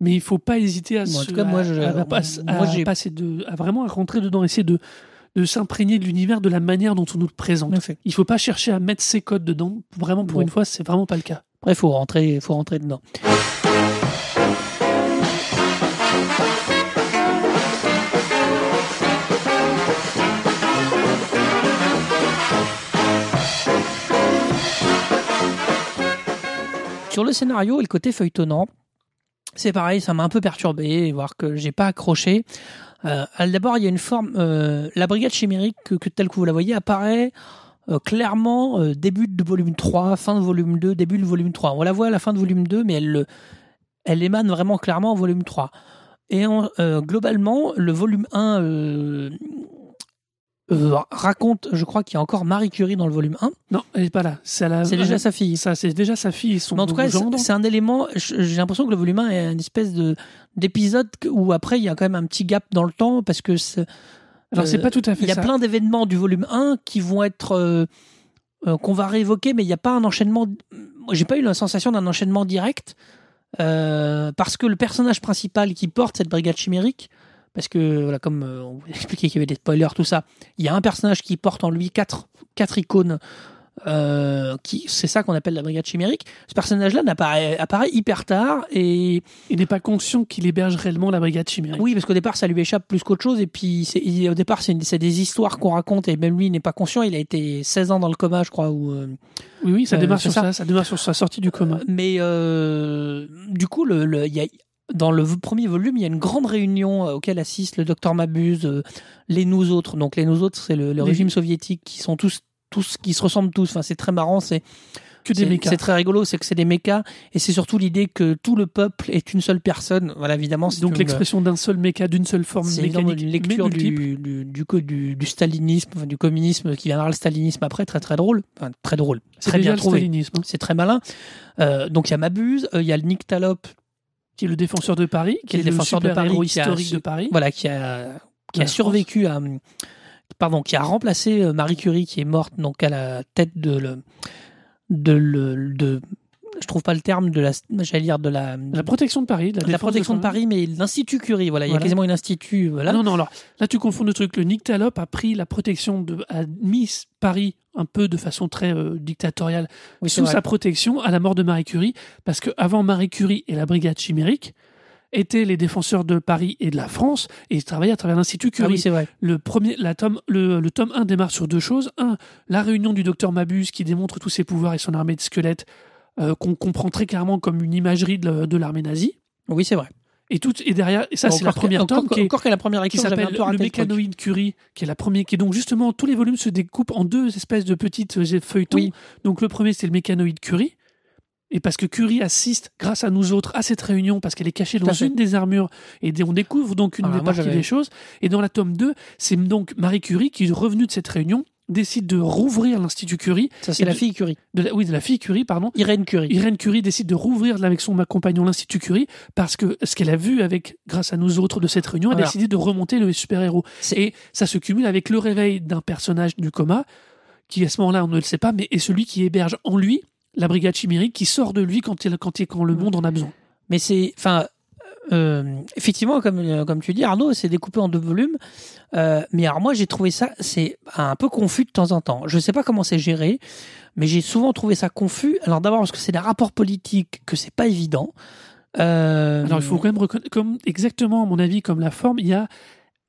mais il faut pas hésiter à, Bon, en se- tout cas, moi, je- à- à pas- moi, à j'ai- passer de, à vraiment à rentrer dedans, essayer de, de s'imprégner de l'univers de la manière dont on nous le présente. Après, Il faut pas chercher à mettre ses codes dedans. Vraiment, pour Bon. une fois, c'est vraiment pas le cas. il faut rentrer, faut rentrer dedans. Sur le scénario et le côté feuilletonnant, c'est pareil, ça m'a un peu perturbé, voir que j'ai pas accroché. Euh, D'abord, il y a une forme. euh, la brigade chimérique, que, telle que vous la voyez, apparaît euh, clairement début de volume 3, fin de volume 2, début de volume 3. On la voit à la fin de volume 2, mais elle, le- elle émane vraiment clairement en volume 3. Et en- globalement, le volume 1 euh, euh, raconte, je crois qu'il y a encore Marie Curie dans le volume 1. Non, elle est pas là. C'est la- déjà sa fille. Ça, c'est déjà sa fille et son Mais en tout cas, c'est un élément. J'ai l'impression que le volume 1 est une espèce de d'épisode où après il y a quand même un petit gap dans le temps parce que Alors, c'est euh, pas tout à fait il y a ça. plein d'événements du volume 1 qui vont être euh, euh, qu'on va réévoquer, mais il n'y a pas un enchaînement. J'ai pas eu la sensation d'un enchaînement direct euh, parce que le personnage principal qui porte cette brigade chimérique, parce que voilà, comme euh, on vous a expliqué qu'il y avait des spoilers, tout ça, il y a un personnage qui porte en lui quatre quatre icônes. euh, qui c'est ça qu'on appelle la brigade chimérique. Ce personnage-là apparaît hyper tard et Il n'est pas conscient qu'il héberge réellement la brigade chimérique. oui, parce qu'au départ, ça lui échappe plus qu'autre chose. Et puis, il- au départ, c'est des histoires qu'on raconte. Et même lui, il n'est pas conscient. Il a été 16 ans dans le coma, je crois. Euh, oui, oui, ça Euh, démarre sur ça. ça. Ça démarre sur sa sortie du coma. Mais euh, du coup, le, le- il y a, dans le premier volume, il y a une grande réunion euh, auquel assiste le docteur Mabuse, euh, les nous autres. Donc, les nous autres, c'est le, régime soviétique qui sont tous, tous, qui se ressemblent tous. Enfin, c'est très marrant. C'est c'est- très rigolo, c'est que c'est des mécas, et c'est surtout l'idée que tout le peuple est une seule personne. Voilà, évidemment. c'est Donc l'expression d'un seul méca, d'une seule forme mécanique, une lecture du, du, du, stalinisme, enfin, du communisme qui viendra le stalinisme après, très très drôle. Enfin, très drôle. Très bien trouvé. hein, C'est très malin. Euh, donc il y a Mabuse, euh, il y a le Nick Talop, qui est le défenseur de Paris, qui, est le défenseur de Paris, qui a historique su- de Paris. voilà, qui a, qui a survécu à. Pardon, qui a remplacé euh, Marie Curie, qui est morte donc à la tête de. Le, de, le, de je trouve pas le terme de la j'allais dire de la La protection de Paris. de la protection de Paris mais l'institut Curie voilà il y a quasiment un institut voilà Ah non, non, alors là tu confonds le truc. Le Nick Talop a pris la protection de. a mis Paris un peu de façon très euh, dictatoriale Oui, sous vrai. sa protection à la mort de Marie Curie, parce que avant Marie Curie et la brigade chimérique étaient les défenseurs de Paris et de la France, et ils travaillaient à travers l'Institut ah Curie. oui c'est vrai le, premier, la tome, le, le tome 1 démarre sur deux choses. Un, la réunion du docteur Mabuse qui démontre tous ses pouvoirs et son armée de squelettes, euh, qu'on comprend très clairement comme une imagerie de, de l'armée nazie. oui c'est vrai Et, tout, et derrière, et ça c'est la Encore première encore, tome qui, est- encore que la première qui s'appelle le mécanoïde Curie, qui est la première, qui est donc justement tous les volumes se découpent en deux espèces de petites euh, feuilletons. Oui. Donc le premier c'est le mécanoïde Curie. Et parce que Curie assiste, grâce à nous autres, à cette réunion, parce qu'elle est cachée dans une des armures, et on découvre donc une Ah, des parties des choses. Et dans la tome 2, c'est donc Marie Curie qui, revenue de cette réunion, décide de rouvrir l'Institut Curie. ça c'est la fille Curie De la, oui, de la fille Curie, pardon. Irène Curie Irène Curie décide de rouvrir avec son compagnon l'Institut Curie parce que ce qu'elle a vu avec, grâce à nous autres de cette réunion, elle a décidé de remonter le super-héros. Et ça se cumule avec le réveil d'un personnage du coma qui, à ce moment-là, on ne le sait pas, mais est celui qui héberge en lui la brigade chimérique qui sort de lui quand, il, quand, il- quand le monde en a besoin. Mais c'est, enfin, euh, effectivement, comme, euh, comme tu dis, Arnaud, c'est découpé en deux volumes. Euh, mais alors moi, j'ai trouvé ça, c'est un peu confus de temps en temps. Je sais pas comment c'est géré, mais j'ai souvent trouvé ça confus. Alors d'abord parce que c'est des rapports politiques, que c'est pas évident. Euh, Alors il faut quand même reconnaître, comme exactement à mon avis, comme la forme, il y a,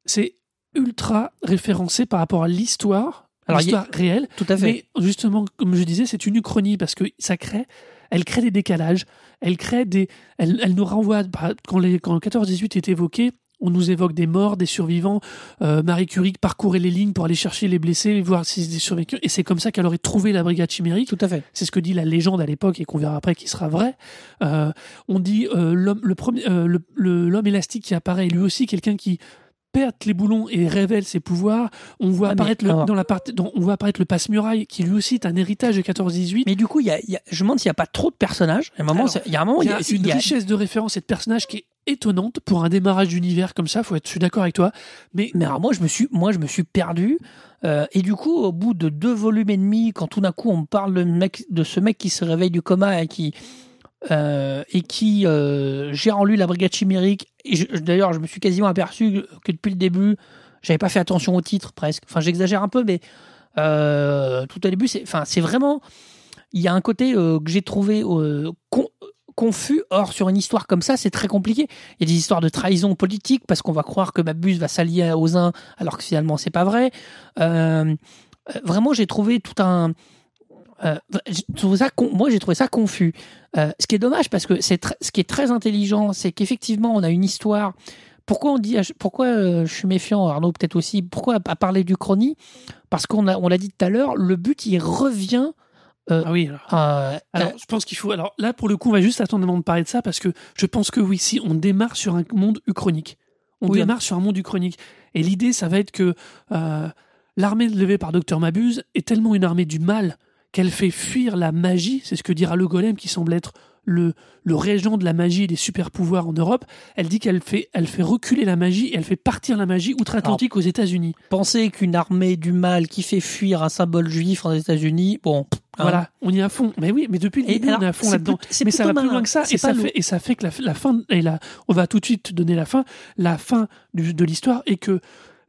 c'est ultra référencé par rapport à l'histoire a- l'histoire réelle. Tout à fait. Mais justement, comme je disais, c'est une uchronie parce que ça crée, elle crée des décalages, elle crée des, elle, elle nous renvoie bah, quand les quand le 14-18 est évoqué. On nous évoque des morts, des survivants. Euh, Marie Curie parcourait les lignes pour aller chercher les blessés, voir s'ils étaient survécus. Et c'est comme ça qu'elle aurait trouvé la brigade chimérique. Tout à fait. C'est ce que dit la légende à l'époque et qu'on verra après qui sera vrai. Euh, on dit euh, l'homme le premier euh, l'homme élastique qui apparaît lui aussi quelqu'un qui perd les boulons et révèle ses pouvoirs. On voit Ah, mais apparaître le, alors- dans la partie on voit apparaître le passe-muraille qui lui aussi est un héritage de 14-18. Mais du coup, y a, y a- je me demande s'il n'y a pas trop de personnages. Il y a un moment, Il y a une il y a- richesse de références et de personnages qui est étonnante pour un démarrage d'univers comme ça. Faut être, je suis d'accord avec toi. Mais Mais alors moi, je me suis, moi, je me suis perdu. Euh, et du coup, au bout de deux volumes et demi, quand tout d'un coup on parle de, mec, de ce mec qui se réveille du coma et qui euh, et qui euh, gère en lui la brigade chimérique. D'ailleurs, je me suis quasiment aperçu que depuis le début, j'avais pas fait attention au titre presque. Enfin, j'exagère un peu, mais euh, tout au début, c'est, enfin, vraiment. Il y a un côté euh, que j'ai trouvé con- confus. Or, sur une histoire comme ça, c'est très compliqué. Il y a des histoires de trahison politique parce qu'on va croire que Mabuse va s'allier aux uns alors que finalement c'est pas vrai. Vraiment, j'ai trouvé tout un. Euh, ça moi, j'ai trouvé ça confus. Euh, ce qui est dommage parce que c'est ce qui est très intelligent, c'est qu'effectivement, on a une histoire. Pourquoi on dit, pourquoi euh, je suis méfiant, Arnaud peut-être aussi. Pourquoi à parler du chrony Parce qu'on a, on l'a dit tout à l'heure, le but il revient. ah oui. alors. euh, Alors, je pense qu'il faut. Alors là, pour le coup, on va juste attendre avant de parler de ça parce que je pense que oui, si on démarre sur un monde uchronique, on Oui. démarre sur un monde uchronique. Et l'idée, ça va être que euh, l'armée levée par Docteur Mabuse est tellement une armée du mal qu'elle fait fuir la magie. C'est ce que dira le golem qui semble être le, le régent de la magie et des super pouvoirs en Europe. Elle dit qu'elle fait, elle fait reculer la magie et elle fait partir la magie outre-Atlantique aux États-Unis. penser qu'une armée du mal qui fait fuir un symbole juif aux États-Unis, bon, hein. Voilà, on y est à fond. Mais oui, mais depuis le début, alors, on est à fond là-dedans. Mais ça va plus loin que ça. Et ça, fait, et ça fait que la, la fin, et la, on va tout de suite donner la fin. La fin du- de l'histoire est que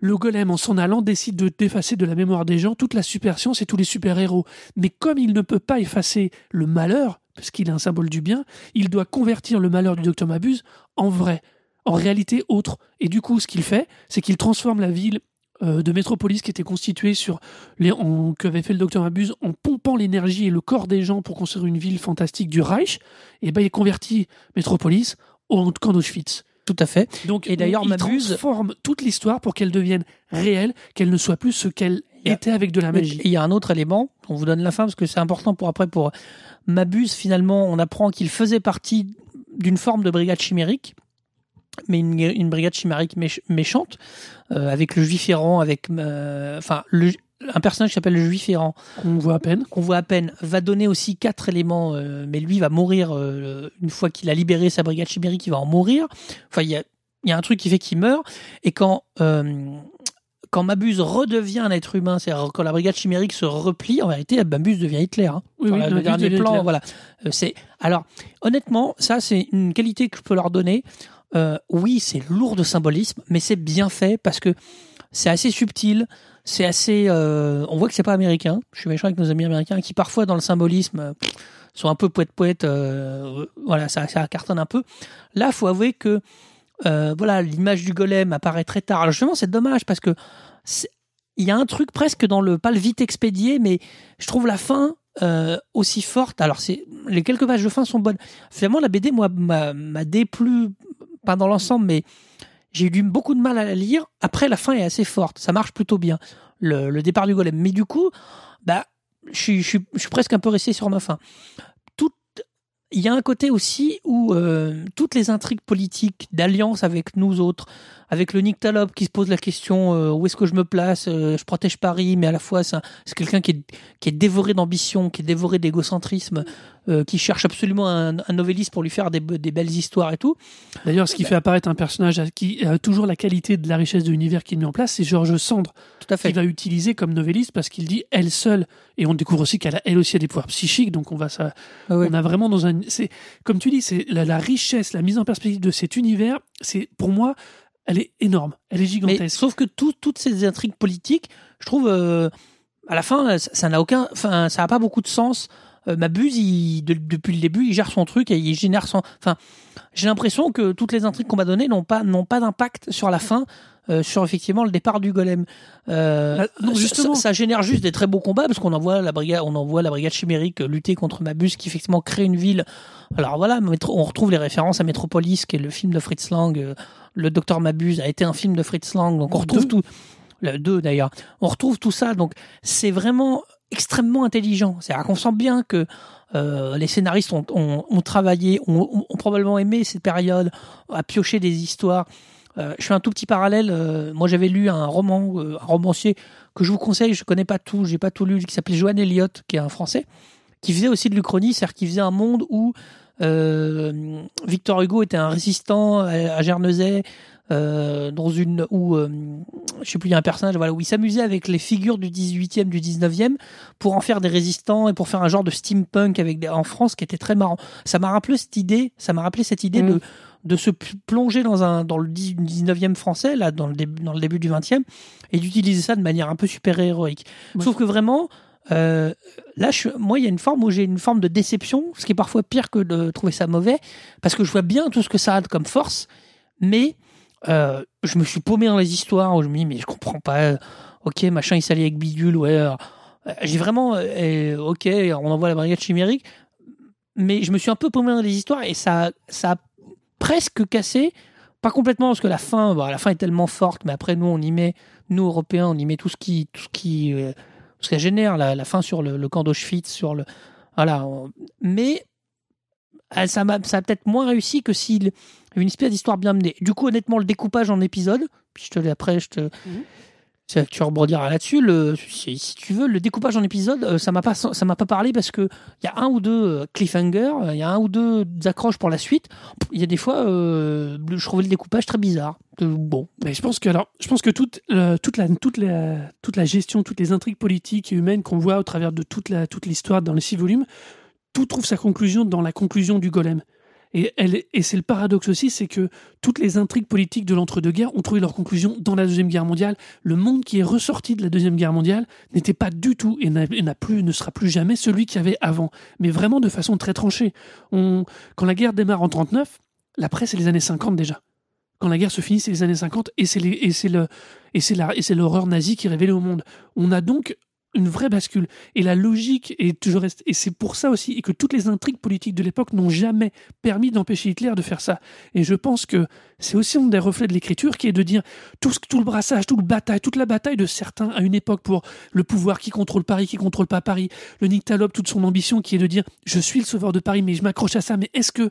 le golem, en s'en allant, décide de d'effacer de la mémoire des gens toute la super science et tous les super héros. Mais comme il ne peut pas effacer le malheur, parce qu'il est un symbole du bien, il doit convertir le malheur du docteur Mabuse en vrai, en réalité autre. Et du coup, ce qu'il fait, c'est qu'il transforme la ville euh, de Métropolis qui était constituée sur les, fait le docteur Mabuse en pompant l'énergie et le corps des gens pour construire une ville fantastique du Reich, et ben il convertit Métropolis en camp d'Auschwitz. Tout à fait. Donc, Et d'ailleurs, il Mabuse- transforme toute l'histoire pour qu'elle devienne réelle, qu'elle ne soit plus ce qu'elle a- était avec de la Et magie. il y a un autre élément, on vous donne la fin parce que c'est important pour après pour Mabuse finalement, on apprend qu'il faisait partie d'une forme de brigade chimérique, mais une, une brigade chimérique méch- méchante, euh, avec le juif errant, avec euh, enfin le- un personnage qui s'appelle le juif errant, On voit à peine. qu'on voit à peine, va donner aussi quatre éléments, euh, mais lui va mourir euh, une fois qu'il a libéré sa brigade chimérique, il va en mourir. Enfin, il y a, il y a un truc qui fait qu'il meurt. Et quand, euh, quand Mabuse redevient un être humain, c'est-à-dire quand la brigade chimérique se replie, en vérité, Mabuse devient Hitler. hein. Oui, Sur oui, la- le dernier plan, Hitler. voilà. C'est alors honnêtement, ça c'est une qualité que je peux leur donner. Euh, oui, c'est lourd de symbolisme, mais c'est bien fait parce que c'est assez subtil, c'est assez. euh, on voit que c'est pas américain. Je suis méchant avec nos amis américains qui parfois dans le symbolisme euh, sont un peu poète poète. voilà, ça, ça cartonne un peu. Là, faut avouer que euh, voilà, l'image du golem apparaît très tard. Alors justement, c'est dommage parce que il y a un truc presque dans le pas le vite expédié, mais je trouve la fin euh, aussi forte. Alors c'est les quelques pages de fin sont bonnes. Finalement, la BD moi m'a déplu pas dans l'ensemble, mais j'ai eu beaucoup de mal à la lire. Après, la fin est assez forte, ça marche plutôt bien. Le, départ du golem, mais du coup, bah, je suis, presque un peu resté sur ma fin. Il y a un côté aussi où euh, toutes les intrigues politiques d'alliance avec nous autres, avec le Nyctalope qui se pose la question euh, où est-ce que je me place, euh, je protège Paris, mais à la fois c'est quelqu'un qui est, qui est dévoré d'ambition, qui est dévoré d'égocentrisme, euh, qui cherche absolument un, un novelliste pour lui faire des, be- des belles histoires et tout. D'ailleurs, ce qui fait apparaître un personnage qui a toujours la qualité de la richesse de l'univers qu'il met en place, c'est Georges Sandre, Tout à fait. qu'il va utiliser comme novelliste parce qu'il dit elle seule, et on découvre aussi qu'elle a elle aussi a des pouvoirs psychiques, donc on va ça, Ah ouais. on a vraiment dans un, c'est comme tu dis, c'est la, la richesse, la mise en perspective de cet univers, c'est pour moi, elle est énorme, elle est Mais gigantesque. sauf que tout- toutes ces intrigues politiques, je trouve, euh, à la fin, ça ça n'a aucun, enfin, ça n'a pas beaucoup de sens. Euh, Mabuse, il, de- depuis le début, il gère son truc et il génère son. Enfin, j'ai l'impression que toutes les intrigues qu'on m'a données n'ont pas, n'ont pas d'impact sur la fin, euh, sur effectivement le départ du golem. Euh, Bah, non, justement. Ça, ça génère juste des très beaux combats parce qu'on envoie la brigade, on envoie la brigade chimérique lutter contre Mabuse qui effectivement crée une ville. Alors voilà, on retrouve les références à Metropolis, qui est le film de Fritz Lang. euh, le docteur Mabuse a été un film de Fritz Lang, donc on retrouve Deux. tout. Le 2 d'ailleurs. On retrouve tout ça, donc c'est vraiment extrêmement intelligent. C'est-à-dire qu'on sent bien que euh, les scénaristes ont, travaillé, ont, probablement aimé cette période, à piocher des histoires. Euh, je fais un tout petit parallèle. euh, moi, j'avais lu un roman, un romancier que je vous conseille. Je connais pas tout, j'ai pas tout lu, qui s'appelait Joan Elliott, qui est un Français, qui faisait aussi de l'Uchronie, c'est-à-dire qui faisait un monde où Victor Hugo était un résistant à, à euh, dans une où euh, je sais plus il y a un personnage voilà où il s'amusait avec les figures du 18e du 19e pour en faire des résistants et pour faire un genre de steampunk avec des, en France qui était très marrant ça m'a rappelé cette idée ça m'a rappelé cette idée Mm. de de se plonger dans un dans le 10 19e français là dans le début dans le début du 20e et d'utiliser ça de manière un peu super héroïque Ouais. sauf que vraiment euh, là, je, moi, il y a une forme où j'ai une forme de déception, ce qui est parfois pire que de trouver ça mauvais, parce que je vois bien tout ce que ça a comme force, mais euh, je me suis paumé dans les histoires où je me dis, mais je comprends pas. euh, Ok, machin, il s'allie avec Bidule, ouais. euh, j'ai vraiment, euh, ok, on envoie la brigade chimérique, mais je me suis un peu paumé dans les histoires et ça, ça a presque cassé. Pas complètement parce que la fin, bon, la fin est tellement forte, mais après nous on y met, nous Européens, on y met tout ce qui, tout ce qui, euh, ce ça génère, la, fin sur le, le camp d'Auschwitz, sur le, voilà. mais ça m'a, ça a peut-être moins réussi que s'il une espèce d'histoire bien menée. Du coup, honnêtement, le découpage en épisodes, puis je te l'ai après, je te, ça, tu rebondiras là-dessus. Le, si, si tu veux, le découpage en épisodes, euh, ça m'a pas, ça m'a pas parlé parce que il y a un ou deux euh, cliffhangers, il y a un ou deux accroches pour la suite. Il y a des fois, euh, je trouvais le découpage très bizarre. Bon, Mais je pense que alors, je pense que toute euh, toute la toute la toute la gestion, toutes les intrigues politiques et humaines qu'on voit au travers de toute la toute l'histoire dans les six volumes, tout trouve sa conclusion dans la conclusion du golem. Et, c'est le paradoxe aussi, c'est que toutes les intrigues politiques de l'entre-deux-guerres ont trouvé leur conclusion dans la Deuxième Guerre mondiale. Le monde qui est ressorti de la Deuxième Guerre mondiale n'était pas du tout et n'a plus, ne sera plus jamais celui qu'il y avait avant, mais vraiment de façon très tranchée. On, quand la guerre démarre en 39, l'après c'est les années 50 déjà quand la guerre se finit, c'est les années 50 et c'est la et c'est l'horreur nazie qui est révélée au monde. On a donc une vraie bascule. Et la logique est toujours reste et c'est pour ça aussi et que toutes les intrigues politiques de l'époque n'ont jamais permis d'empêcher Hitler de faire ça. Et je pense que c'est aussi un des reflets de l'écriture qui est de dire tout ce, tout le brassage, toute bataille, toute la bataille de certains à une époque pour le pouvoir qui contrôle Paris, qui contrôle pas Paris, le Nick Talop, toute son ambition qui est de dire je suis le sauveur de Paris mais je m'accroche à ça. Mais est-ce que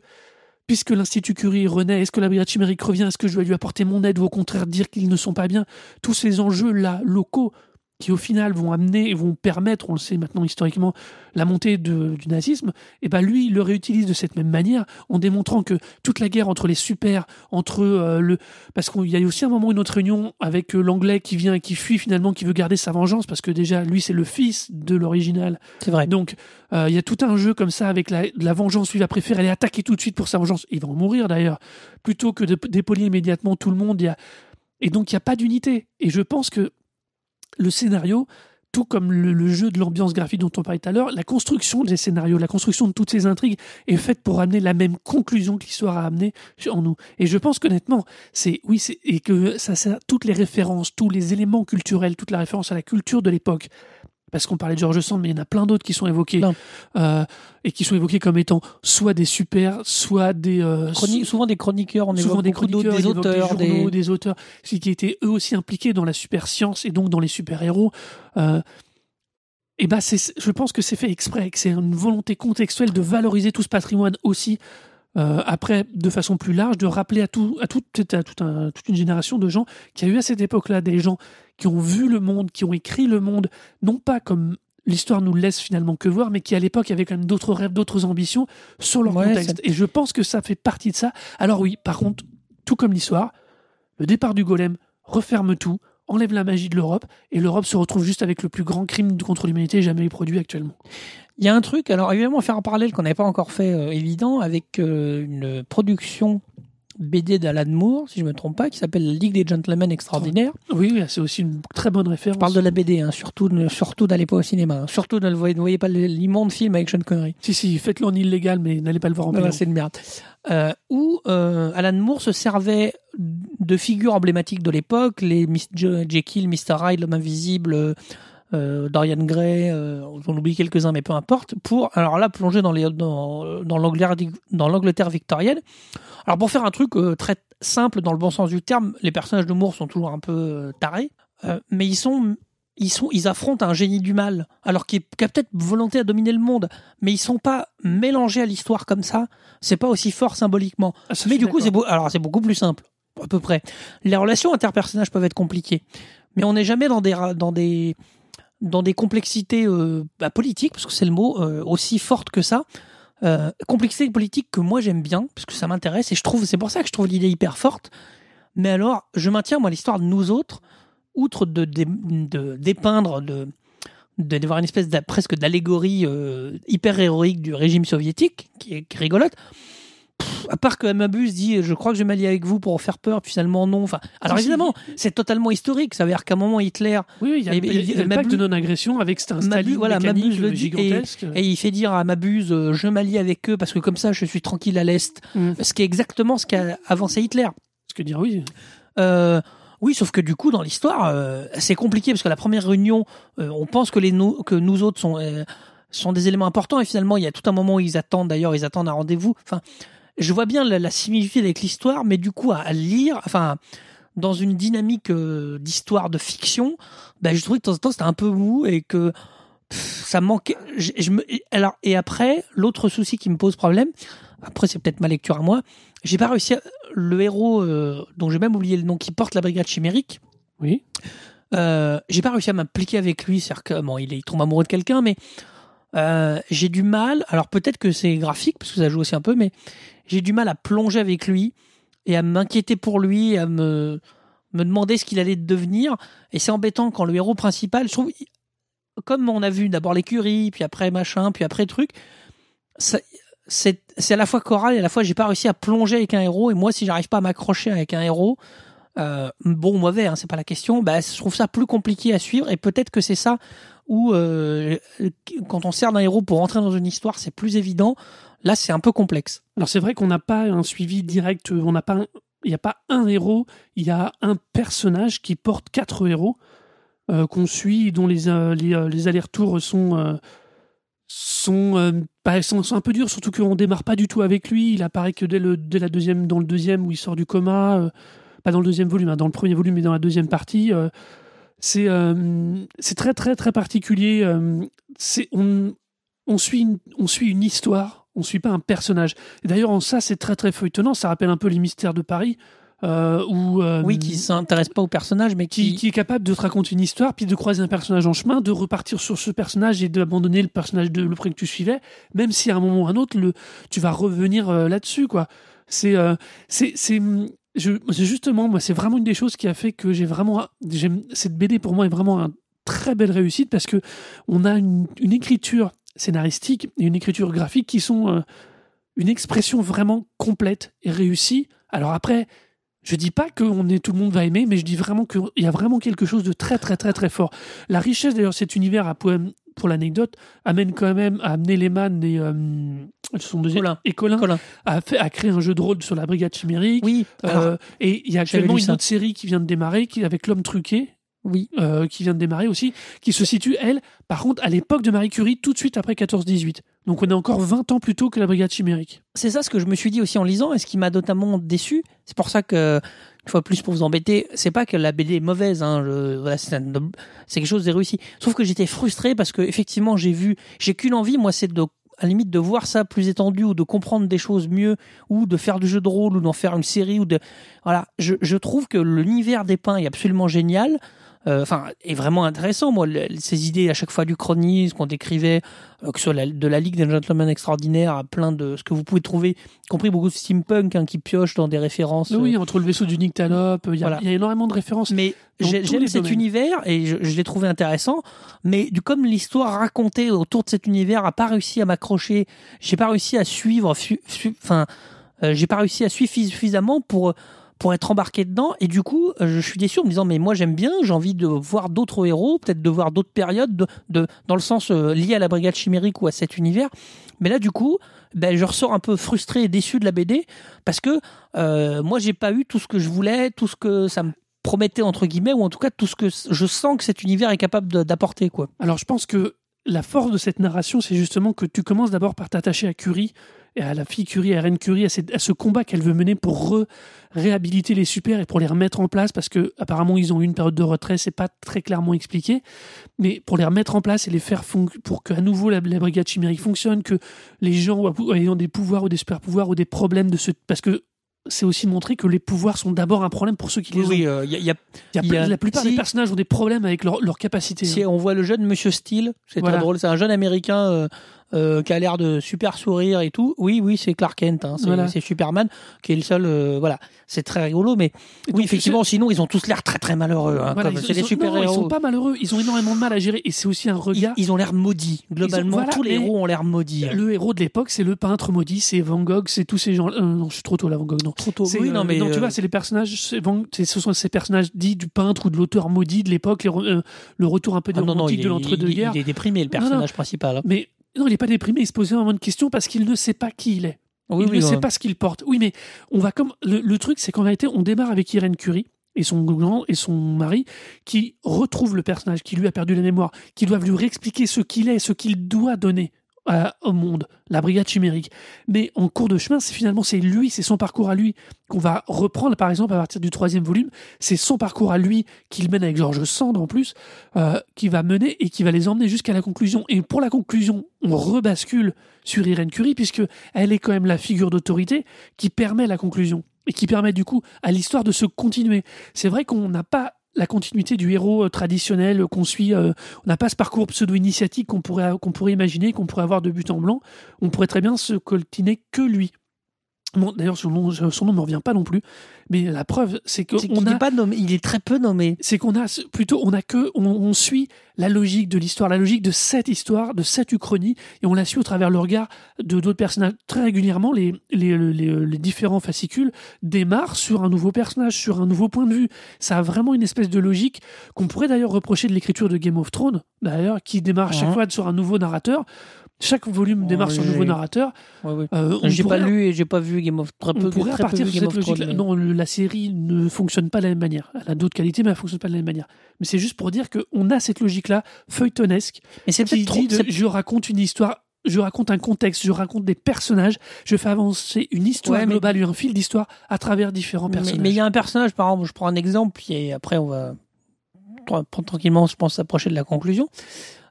puisque l'Institut Curie renaît, est-ce que la brigade chimérique revient Est-ce que je dois lui apporter mon aide ou au contraire dire qu'ils ne sont pas bien? Tous ces enjeux-là, locaux, qui au final vont amener et vont permettre, on le sait maintenant historiquement, la montée de- du nazisme, et ben lui, il le réutilise de cette même manière, en démontrant que toute la guerre entre les super, entre euh, le... Parce qu'il y a aussi un moment, une autre réunion avec euh, l'anglais qui vient et qui fuit finalement, qui veut garder sa vengeance, parce que déjà, lui, c'est le fils de l'original, c'est vrai. donc, euh, il y a tout un jeu comme ça avec la, la vengeance. Lui va préférer aller attaquer tout de suite pour sa vengeance. Il va en mourir d'ailleurs, plutôt que de dépolir immédiatement tout le monde. Il y a... Et donc, il n'y a pas d'unité. Et je pense que le scénario, tout comme le, jeu de l'ambiance graphique dont on parlait tout à l'heure, la construction des scénarios, la construction de toutes ces intrigues est faite pour amener la même conclusion que l'histoire a amené en nous. Et je pense qu'honnêtement, c'est oui, et que ça sert toutes les références, tous les éléments culturels, toute la référence à la culture de l'époque. Parce qu'on parlait de George Sand, mais il y en a plein d'autres qui sont évoqués euh, et qui sont évoqués comme étant soit des super, soit des euh, souvent des chroniqueurs, on souvent évoque des chroniqueurs, des auteurs, des journaux, des... des auteurs, qui qui étaient eux aussi impliqués dans la super science et donc dans les super héros. Euh, et ben c'est, je pense que c'est fait exprès, que c'est une volonté contextuelle de valoriser tout ce patrimoine aussi. Euh, après, de façon plus large, de rappeler à, tout, à, toute, à tout un- toute une génération de gens qui a eu à cette époque-là des gens qui ont vu le monde, qui ont écrit le monde, non pas comme l'histoire nous laisse finalement que voir, mais qui à l'époque avaient quand même d'autres rêves, d'autres ambitions sur leur Ouais, contexte. Et je pense que ça fait partie de ça. Alors oui, par contre, tout comme l'histoire, le départ du golem referme tout, enlève la magie de l'Europe, et l'Europe se retrouve juste avec le plus grand crime contre l'humanité jamais produit actuellement. Il y a un truc, alors évidemment, faire un parallèle qu'on n'avait pas encore fait euh, évident avec euh, une production BD d'Alan Moore, si je me trompe pas, qui s'appelle La Ligue des Gentlemen Extraordinaires. Oui, oui, c'est aussi une très bonne référence. Je parle de la BD, hein, surtout, ne- surtout n'allez pas au cinéma. hein. Surtout ne le voyez, ne voyez pas l'immonde film avec Sean Connery. Si, si, faites-le en illégal, mais n'allez pas le voir en Voilà, c'est une merde. Euh, où euh, Alan Moore se servait de figures emblématiques de l'époque, les Jekyll, Mr. Hyde, l'homme invisible, euh, Dorian Gray, j'en oublie quelques-uns, mais peu importe, pour alors là plonger dans dans, l'Angleterre victorienne. Alors pour faire un truc très simple dans le bon sens du terme, les personnages de Moore sont toujours un peu tarés, mais ils sont ils sont ils affrontent un génie du mal, alors qui, est- qui a peut-être volonté à dominer le monde, mais ils sont pas mélangés à l'histoire comme ça. C'est pas aussi fort symboliquement. Ah, Mais du coup, c'est alors c'est beaucoup plus simple, à peu près. Les relations interpersonnages peuvent être compliquées, mais on n'est jamais dans des dans des dans des complexités euh, bah, politiques, parce que c'est le mot euh, aussi forte que ça. Euh, complexité politique que moi j'aime bien, parce que ça m'intéresse et je trouve c'est pour ça que je trouve l'idée hyper forte. Mais alors, je maintiens moi l'histoire de nous autres, outre de, de, de dépeindre de d'avoir une espèce de, presque d'allégorie euh, hyper héroïque du régime soviétique qui est, qui est rigolote. Pff, à part que Amabus dit je crois que je vais m'allier avec vous pour faire peur puis finalement non enfin alors évidemment c'est totalement historique ça veut dire qu'à un moment Hitler Oui, il y a, Et- y a- a Mabuse- de non-agression avec un Staline voilà, Mabuse le dit, gigantesque. et il fait dire à Mabuse euh, je m'allie avec eux parce que comme ça je suis tranquille à l'est Mm. ce qui est exactement ce qu'a avancé Hitler Ce que dire oui. euh, oui, sauf que du coup, dans l'histoire, euh, c'est compliqué parce que la première réunion, euh, on pense que les nous, que nous autres sont euh, sont des éléments importants et finalement, il y a tout un moment où ils attendent. D'ailleurs, ils attendent un rendez-vous. Enfin, je vois bien la, la similitude avec l'histoire, mais du coup, à, à lire, enfin, dans une dynamique euh, d'histoire de fiction, ben, je trouvais que de temps en temps c'était un peu mou et que ça manquait. Je, je me, alors, et après, l'autre souci qui me pose problème, après c'est peut-être ma lecture à moi, j'ai pas réussi à, le héros euh, dont j'ai même oublié le nom qui porte la brigade chimérique. Oui. Euh, j'ai pas réussi à m'impliquer avec lui, c'est-à-dire que bon, il, est, il tombe amoureux de quelqu'un, mais euh, j'ai du mal. Alors peut-être que c'est graphique parce que ça joue aussi un peu, mais j'ai du mal à plonger avec lui et à m'inquiéter pour lui, à me me demander ce qu'il allait devenir. Et c'est embêtant quand le héros principal, je trouve, comme on a vu d'abord l'écurie, puis après machin, puis après truc, ça- c'est à la fois choral et à la fois j'ai pas réussi à plonger avec un héros. Et moi, si j'arrive pas à m'accrocher avec un héros, euh, bon ou mauvais, hein, c'est pas la question. Bah, je trouve ça plus compliqué à suivre et peut-être que c'est ça où euh, quand on sert d'un héros pour entrer dans une histoire, c'est plus évident. Là, c'est un peu complexe. Alors c'est vrai qu'on n'a pas un suivi direct, on n'a pas il n'y a pas un héros, il y a un personnage qui porte quatre héros euh, qu'on suit, dont les, les, allers-retours sont, sont, euh, bah, sont, sont un peu durs, surtout qu'on démarre pas du tout avec lui. Il apparaît que dès, le, dès la deuxième, dans le deuxième où il sort du coma, euh, pas dans le deuxième volume, hein, dans le premier volume, mais dans la deuxième partie. euh, c'est très très très particulier. c'est on, on suit une, on suit une histoire, on suit pas un personnage. Et d'ailleurs, en ça, c'est très très feuilletonnant. Ça rappelle un peu les mystères de Paris, euh, où euh, Oui, qui s'intéresse pas au personnage, mais qui, qui, qui est capable de te raconter une histoire, puis de croiser un personnage en chemin, de repartir sur ce personnage et d'abandonner le personnage de le que tu suivais, même si à un moment ou à un autre, le, tu vas revenir euh, là-dessus, quoi. C'est, c'est, c'est, je, c'est justement, moi, c'est vraiment une des choses qui a fait que j'ai vraiment, j'aime, cette BD pour moi est vraiment une très belle réussite parce que on a une, une écriture scénaristique et une écriture graphique qui sont euh, une expression vraiment complète et réussie. Alors après, je dis pas que on est, tout le monde va aimer, mais je dis vraiment qu'il y a vraiment quelque chose de très très très très fort. La richesse d'ailleurs cet univers, à poème, pour l'anecdote, amène quand même à amener Lehman et euh, son deuxième Colin. et Colin, Colin. à, fait, à créer un jeu de rôle sur la brigade chimérique. Oui, alors, Euh, et il y a actuellement une ça. autre série qui vient de démarrer, qui avec l'homme truqué, oui. euh, qui vient de démarrer aussi, qui se situe, elle, par contre, à l'époque de Marie Curie, tout de suite après 14-18. Donc on est encore 20 ans plus tôt que la brigade chimérique. C'est ça ce que je me suis dit aussi en lisant et ce qui m'a notamment déçu. C'est pour ça que, une fois plus pour vous embêter, c'est pas que la BD est mauvaise, hein, voilà, c'est quelque chose de réussi. Sauf que j'étais frustré parce que effectivement j'ai vu, j'ai qu'une envie, moi, c'est de à la limite de voir ça plus étendu ou de comprendre des choses mieux ou de faire du jeu de rôle ou d'en faire une série ou de voilà je, je trouve que l'univers des pins est absolument génial Euh, enfin est vraiment intéressant moi le- ces idées à chaque fois du chronisme qu'on décrivait euh, que ce soit la- de la Ligue des Gentlemen Extraordinaires à plein de ce que vous pouvez trouver, y compris beaucoup de steampunk hein, qui pioche dans des références. Oui, euh, entre le vaisseau du Nyctalope, il y, a- Voilà. il y a énormément de références. mais j'aime cet domaines. univers et je, je l'ai trouvé intéressant. Mais du comme l'histoire racontée autour de cet univers a pas réussi à m'accrocher, j'ai pas réussi à suivre. Enfin, Euh, j'ai pas réussi à suivre suffisamment pour pour être embarqué dedans. Et du coup euh, je suis déçu en me disant mais moi j'aime bien j'ai envie de voir d'autres héros peut-être de voir d'autres périodes de, dans le sens euh, lié à la brigade chimérique ou à cet univers. Mais là du coup ben, je ressors un peu frustré et déçu de la BD parce que euh, moi j'ai pas eu tout ce que je voulais tout ce que ça me promettait entre guillemets ou en tout cas tout ce que je sens que cet univers est capable d'apporter quoi. Alors je pense que la force de cette narration, c'est justement que tu commences d'abord par t'attacher à Curie, et à la fille Curie, à Reine Curie, à, cette- à ce combat qu'elle veut mener pour réhabiliter les super et pour les remettre en place, parce que apparemment ils ont eu une période de retrait, c'est pas très clairement expliqué, mais pour les remettre en place et les faire pour qu'à nouveau la, la brigade chimérique fonctionne, que les gens ayant des pouvoirs ou des super pouvoirs ou des problèmes de ce, parce que c'est aussi montrer que les pouvoirs sont d'abord un problème pour ceux qui les ont. oui euh, il y a- y a y la plupart si- des personnages ont des problèmes avec leur, leur capacité. Si on voit le jeune Monsieur Steele, c'est Voilà. très drôle, c'est un jeune américain euh, euh, qui a l'air de super sourire et tout. Oui, oui, c'est Clark Kent, hein, c'est Voilà. Superman qui est le seul. euh, voilà, c'est très rigolo, mais Et oui, effectivement, sinon ils ont tous l'air très très malheureux. hein, Voilà, c'est des super non, héros. Ils sont pas malheureux, ils ont énormément de mal à gérer et c'est aussi un regard. ils ont l'air maudits. Globalement, voilà, tous les héros ont l'air maudits. Le héros de l'époque, c'est le peintre maudit, c'est Van Gogh, c'est tous ces gens. euh, non, je suis trop tôt là, Van Gogh, non. Trop tôt. Oui, euh, non, mais tu euh, vois, c'est les personnages, Van- ce sont ces personnages dits du peintre ou de l'auteur maudit de l'époque, euh, le retour un peu des ah non, non, de l'entre-deux-guerres. il est déprimé le Non, non. personnage principal. hein. Mais non, il n'est pas déprimé, il se pose énormément de questions parce qu'il ne sait pas qui il est. Oui, il oui, ne sait pas ce qu'il porte. Oui, mais on va comme le, le truc, c'est qu'en réalité, on démarre avec Irène Curie et son grand et son mari qui retrouvent le personnage qui lui a perdu la mémoire, qui doivent lui réexpliquer ce qu'il est, ce qu'il doit donner à- au monde, la brigade chimérique. Mais en cours de chemin, c'est finalement c'est lui, c'est son parcours à lui qu'on va reprendre. Par exemple, à partir du troisième volume, c'est son parcours à lui qu'il mène avec Georges Sand en plus, euh, qui va mener et qui va les emmener jusqu'à la conclusion. Et pour la conclusion, on rebascule sur Irène Curie puisque elle est quand même la figure d'autorité qui permet la conclusion et qui permet du coup à l'histoire de se continuer. C'est vrai qu'on n'a pas la continuité du héros euh, traditionnel qu'on suit. euh, on n'a pas ce parcours pseudo-initiatique qu'on pourrait, qu'on pourrait imaginer, qu'on pourrait avoir de but en blanc. On pourrait très bien se coltiner que lui. Bon, D'ailleurs, son nom, son nom ne me revient pas non plus. Mais la preuve, c'est qu'on a pas nommé, il est très peu nommé. c'est qu'on a plutôt on a que on, on suit la logique de l'histoire, la logique de cette histoire, de cette uchronie, et on la suit au travers le regard de d'autres personnages. Très régulièrement, les, les, les, les différents fascicules démarrent sur un nouveau personnage, sur un nouveau point de vue. Ça a vraiment une espèce de logique qu'on pourrait d'ailleurs reprocher de l'écriture de Game of Thrones, d'ailleurs, qui démarre à chaque Mhm. fois sur un nouveau narrateur. Chaque volume démarre sur un nouveau narrateur. Ouais, ouais. Euh, J'ai pas lu et j'ai pas vu Game of peu, on pourrait très peu partir vu sur cette Thrones, logique-là. mais- Non, la série ne fonctionne pas de la même manière. Elle a d'autres qualités, mais elle fonctionne pas de la même manière. Mais c'est juste pour dire qu'on a cette logique-là feuilletonesque Mais c'est qui trop. dit de, c'est- je raconte une histoire, je raconte un contexte, je raconte des personnages, je fais avancer une histoire Ouais, mais- globale un fil d'histoire à travers différents personnages. mais il y a un personnage, par exemple, je prends un exemple, et après on va tranquillement, je pense, s'approcher de la conclusion.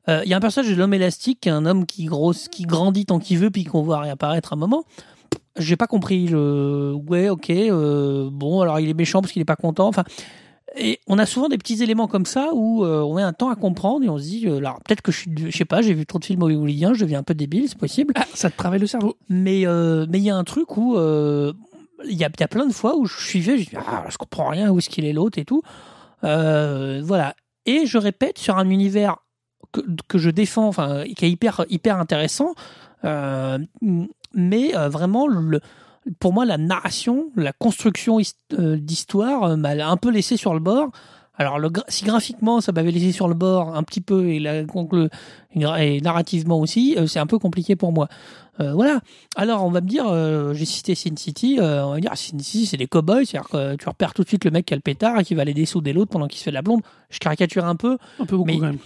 Euh, Il y a un personnage de l'homme élastique, qui est un homme qui, grosse, qui grandit tant qu'il veut, puis qu'on voit réapparaître un moment. J'ai pas compris le. Ouais, ok, euh, bon, alors il est méchant parce qu'il est pas content. Enfin, et on a souvent des petits éléments comme ça où euh, on met un temps à comprendre et on se dit, euh, alors peut-être que je suis, je sais pas, j'ai vu trop de films hollywoodiens, je deviens un peu débile, c'est possible. Ah, ça te travaille le cerveau. Mais euh, mais il y a un truc où il y, a, y a plein de fois où je suivais, je dis ah je comprends rien où est-ce qu'il est l'autre et tout. Voilà. Et je répète sur un univers que, que je défends, enfin qui est hyper hyper intéressant. euh, mais euh, vraiment le pour moi, la narration, la construction euh, d'histoire m'a un peu laissé sur le bord. Alors, le, si graphiquement, ça m'avait laissé sur le bord un petit peu, et, la- donc le- et narrativement aussi, c'est un peu compliqué pour moi. Euh, voilà. Alors, on va me dire, euh, j'ai cité Sin City, euh, on va me dire, Sin City, c'est des cow-boys, c'est-à-dire que tu repères tout de suite le mec qui a le pétard et qui va aller dessouder l'autre pendant qu'il se fait de la blonde. Je caricature un peu. Un peu beaucoup Mais- quand même.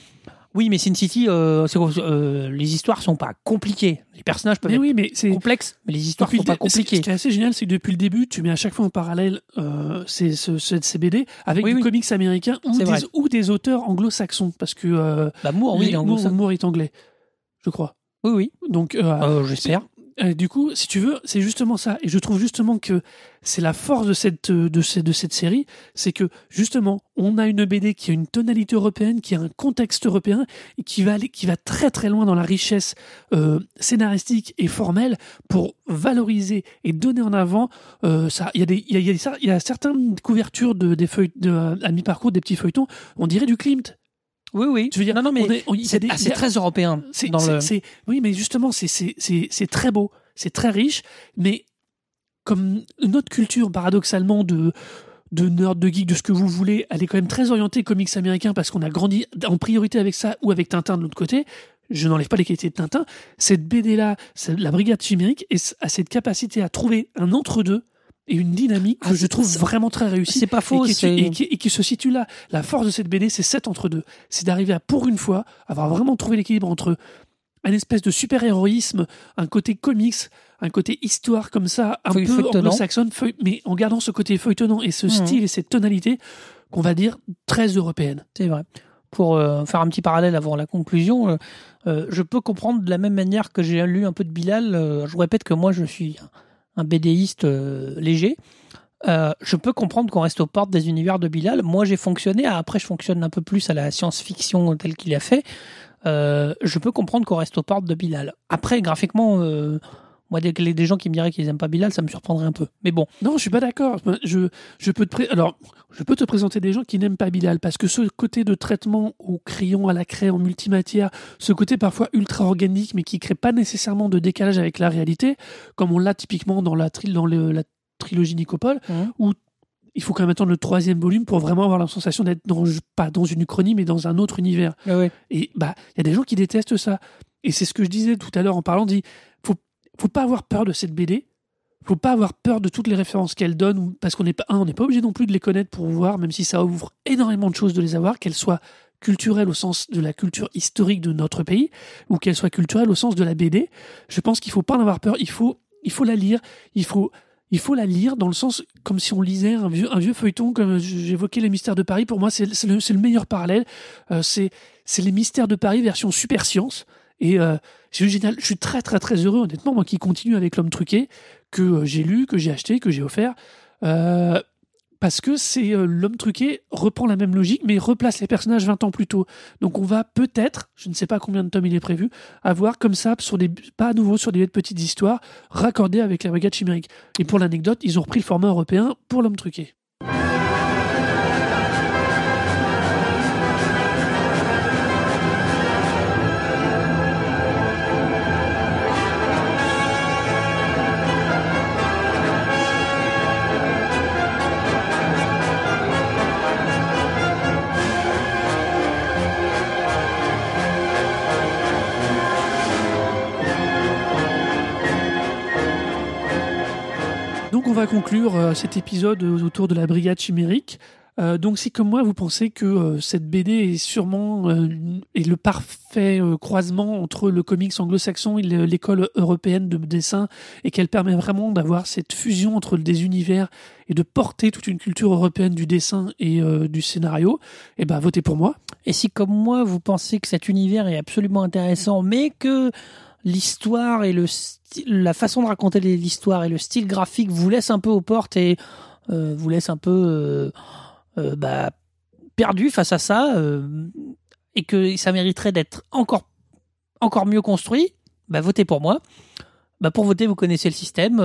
Oui, mais Sin City, euh, euh, les histoires sont pas compliquées. Les personnages peuvent Mais être oui, mais c'est complexes, mais les histoires sont pas compliquées. Ce qui est assez génial, c'est que depuis le début, tu mets à chaque fois en parallèle euh, ces, ce- ce- ces BD avec Oui, oui. comics américain ou des, ou des auteurs anglo-saxons, parce que euh, L'amour, oui, Moore. Moore est anglais, je crois. Oui, oui. Donc, J'espère. Euh, du coup, si tu veux, c'est justement ça. Et je trouve justement que c'est la force de cette, de cette, de cette série, c'est que justement, on a une BD qui a une tonalité européenne, qui a un contexte européen, et qui va aller, qui va très très loin dans la richesse euh, scénaristique et formelle pour valoriser et donner en avant. euh, ça, il y a des, il y a, il y a certaines couvertures de des feuilles, de, à mi-parcours des petits feuilletons, on dirait du Klimt. Oui, oui. Je veux dire, non, non, mais c'est ah, très européen. C'est, dans le... oui, mais justement, c'est, c'est, c'est, c'est très beau, c'est très riche, mais comme notre culture, paradoxalement, de de nerd, de geek, de ce que vous voulez, elle est quand même très orientée comics américains parce qu'on a grandi en priorité avec ça ou avec Tintin de l'autre côté. Je n'enlève pas les qualités de Tintin. Cette BD-là, la Brigade Chimérique, a cette capacité à trouver un entre-deux et une dynamique que Ah, je c'est- trouve vraiment très réussie. C'est pas faux. et qui, et, qui, et qui se situe là. La force de cette BD, c'est cet entre-deux. C'est d'arriver à, pour une fois, avoir vraiment trouvé l'équilibre entre un espèce de super-héroïsme, un côté comics, un côté histoire comme ça, un Feuille- peu anglo-saxonne, mais en gardant ce côté feuilletonnant et ce Mhm. style et cette tonalité qu'on va dire très européenne. C'est vrai. Pour euh, faire un petit parallèle avant la conclusion, euh, euh, je peux comprendre de la même manière que j'ai lu un peu de Bilal. je vous répète que moi, je suis un, BDiste euh, léger. Euh, je peux comprendre qu'on reste aux portes des univers de Bilal. Moi, j'ai fonctionné. Après, je fonctionne un peu plus à la science-fiction telle qu'il a fait. Euh, je peux comprendre qu'on reste aux portes de Bilal. Après, graphiquement, moi, des, des gens qui me diraient qu'ils aiment pas Bilal, ça me surprendrait un peu. Mais bon, Non, je suis pas d'accord. Je, je peux te alors je peux te présenter des gens qui n'aiment pas Bilal parce que ce côté de traitement au crayon à la craie en multimatière, ce côté parfois ultra organique mais qui crée pas nécessairement de décalage avec la réalité, comme on l'a typiquement dans la, tri- dans le- la trilogie Nicopole, Mhm. où il faut quand même attendre le troisième volume pour vraiment avoir la sensation d'être dans pas dans une uchronie mais dans un autre univers. Et bah, il y a des gens qui détestent ça. Et c'est ce que je disais tout à l'heure en parlant, dit, faut, pas avoir peur de cette BD. Faut pas avoir peur de toutes les références qu'elle donne, parce qu'on n'est pas, on n'est pas obligé non plus de les connaître pour voir, même si ça ouvre énormément de choses de les avoir, qu'elles soient culturelles au sens de la culture historique de notre pays, ou qu'elles soient culturelles au sens de la BD. Je pense qu'il faut pas en avoir peur. Il faut, il faut la lire. Il faut, il faut la lire dans le sens comme si on lisait un vieux, feuilleton, comme j'évoquais les mystères de Paris. Pour moi, c'est le, meilleur parallèle. Euh, c'est les mystères de Paris version super science. Et euh, c'est génial. Je suis très très très heureux, honnêtement, moi qui continue avec l'homme truqué, que euh, j'ai lu, que j'ai acheté, que j'ai offert. Euh, parce que c'est l'homme truqué reprend la même logique, mais replace les personnages 20 ans plus tôt. Donc on va peut-être, je ne sais pas combien de tomes il est prévu, avoir comme ça, sur des, pas à nouveau sur des petites histoires, raccordées avec la brigade chimérique. Et pour l'anecdote, ils ont repris le format européen pour l'homme truqué. Va conclure euh, cet épisode autour de la brigade chimérique. Euh, donc si comme moi vous pensez que euh, cette BD est sûrement est le parfait croisement entre le comics anglo-saxon et le- l'école européenne de dessin et qu'elle permet vraiment d'avoir cette fusion entre des univers et de porter toute une culture européenne du dessin et du scénario, et ben votez pour moi. Et si, comme moi, vous pensez que cet univers est absolument intéressant, mais que l'histoire et le la façon de raconter l'histoire et le style graphique vous laissent un peu aux portes et euh, vous laissent un peu euh, euh, bah, perdu face à ça, et que ça mériterait d'être encore, encore mieux construit, bah, votez pour moi. Bah, pour voter, vous connaissez le système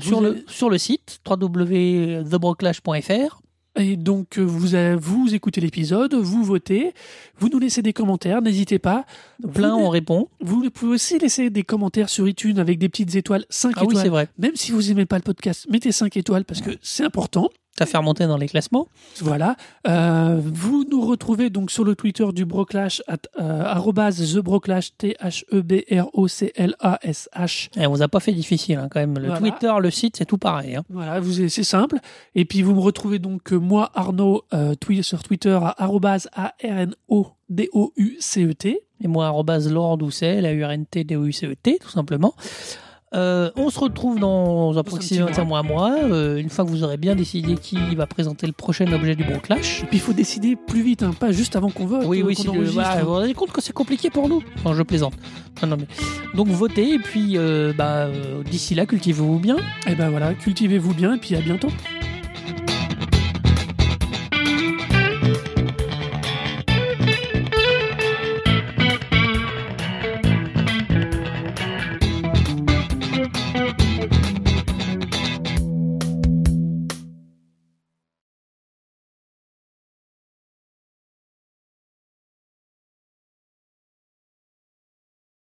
sur, le, sur le site www.thebroclash.fr. Et donc, euh, vous, vous écoutez l'épisode, vous votez, vous nous laissez des commentaires, n'hésitez pas. Plein, Vous- on répond. Vous pouvez aussi laisser des commentaires sur iTunes avec des petites étoiles, 5 Ah oui, étoiles. c'est vrai. Même si vous aimez pas le podcast, mettez 5 étoiles parce que c'est important. Ça fait remonter dans les classements. Voilà. Euh, vous nous retrouvez donc sur le Twitter du Broclash, euh, arrobase TheBroclash, T-H-E-B-R-O-C-L-A-S-H. Et on vous a pas fait difficile hein, quand même. Le Voilà. Twitter, le site, c'est tout pareil. hein. Voilà, vous, c'est simple. Et puis vous me retrouvez donc, euh, moi, Arnaud, euh, sur Twitter à arrobase A-R-N-O-D-O-U-C-E-T. Et moi, arrobase Lord Doucet, la URNT, D-O-U-C-E-T, tout simplement. Euh, on se retrouve dans approximativement un mois, euh, une fois que vous aurez bien décidé qui va présenter le prochain objet du Bon Clash. Et puis il faut décider plus vite, hein, pas juste avant qu'on vote. Oui, euh, oui, si, vous vous rendez compte que c'est compliqué pour nous Non, je plaisante. Non, non, mais... Donc votez, et puis euh, bah, d'ici là, cultivez-vous bien. Et ben voilà, cultivez-vous bien et puis à bientôt.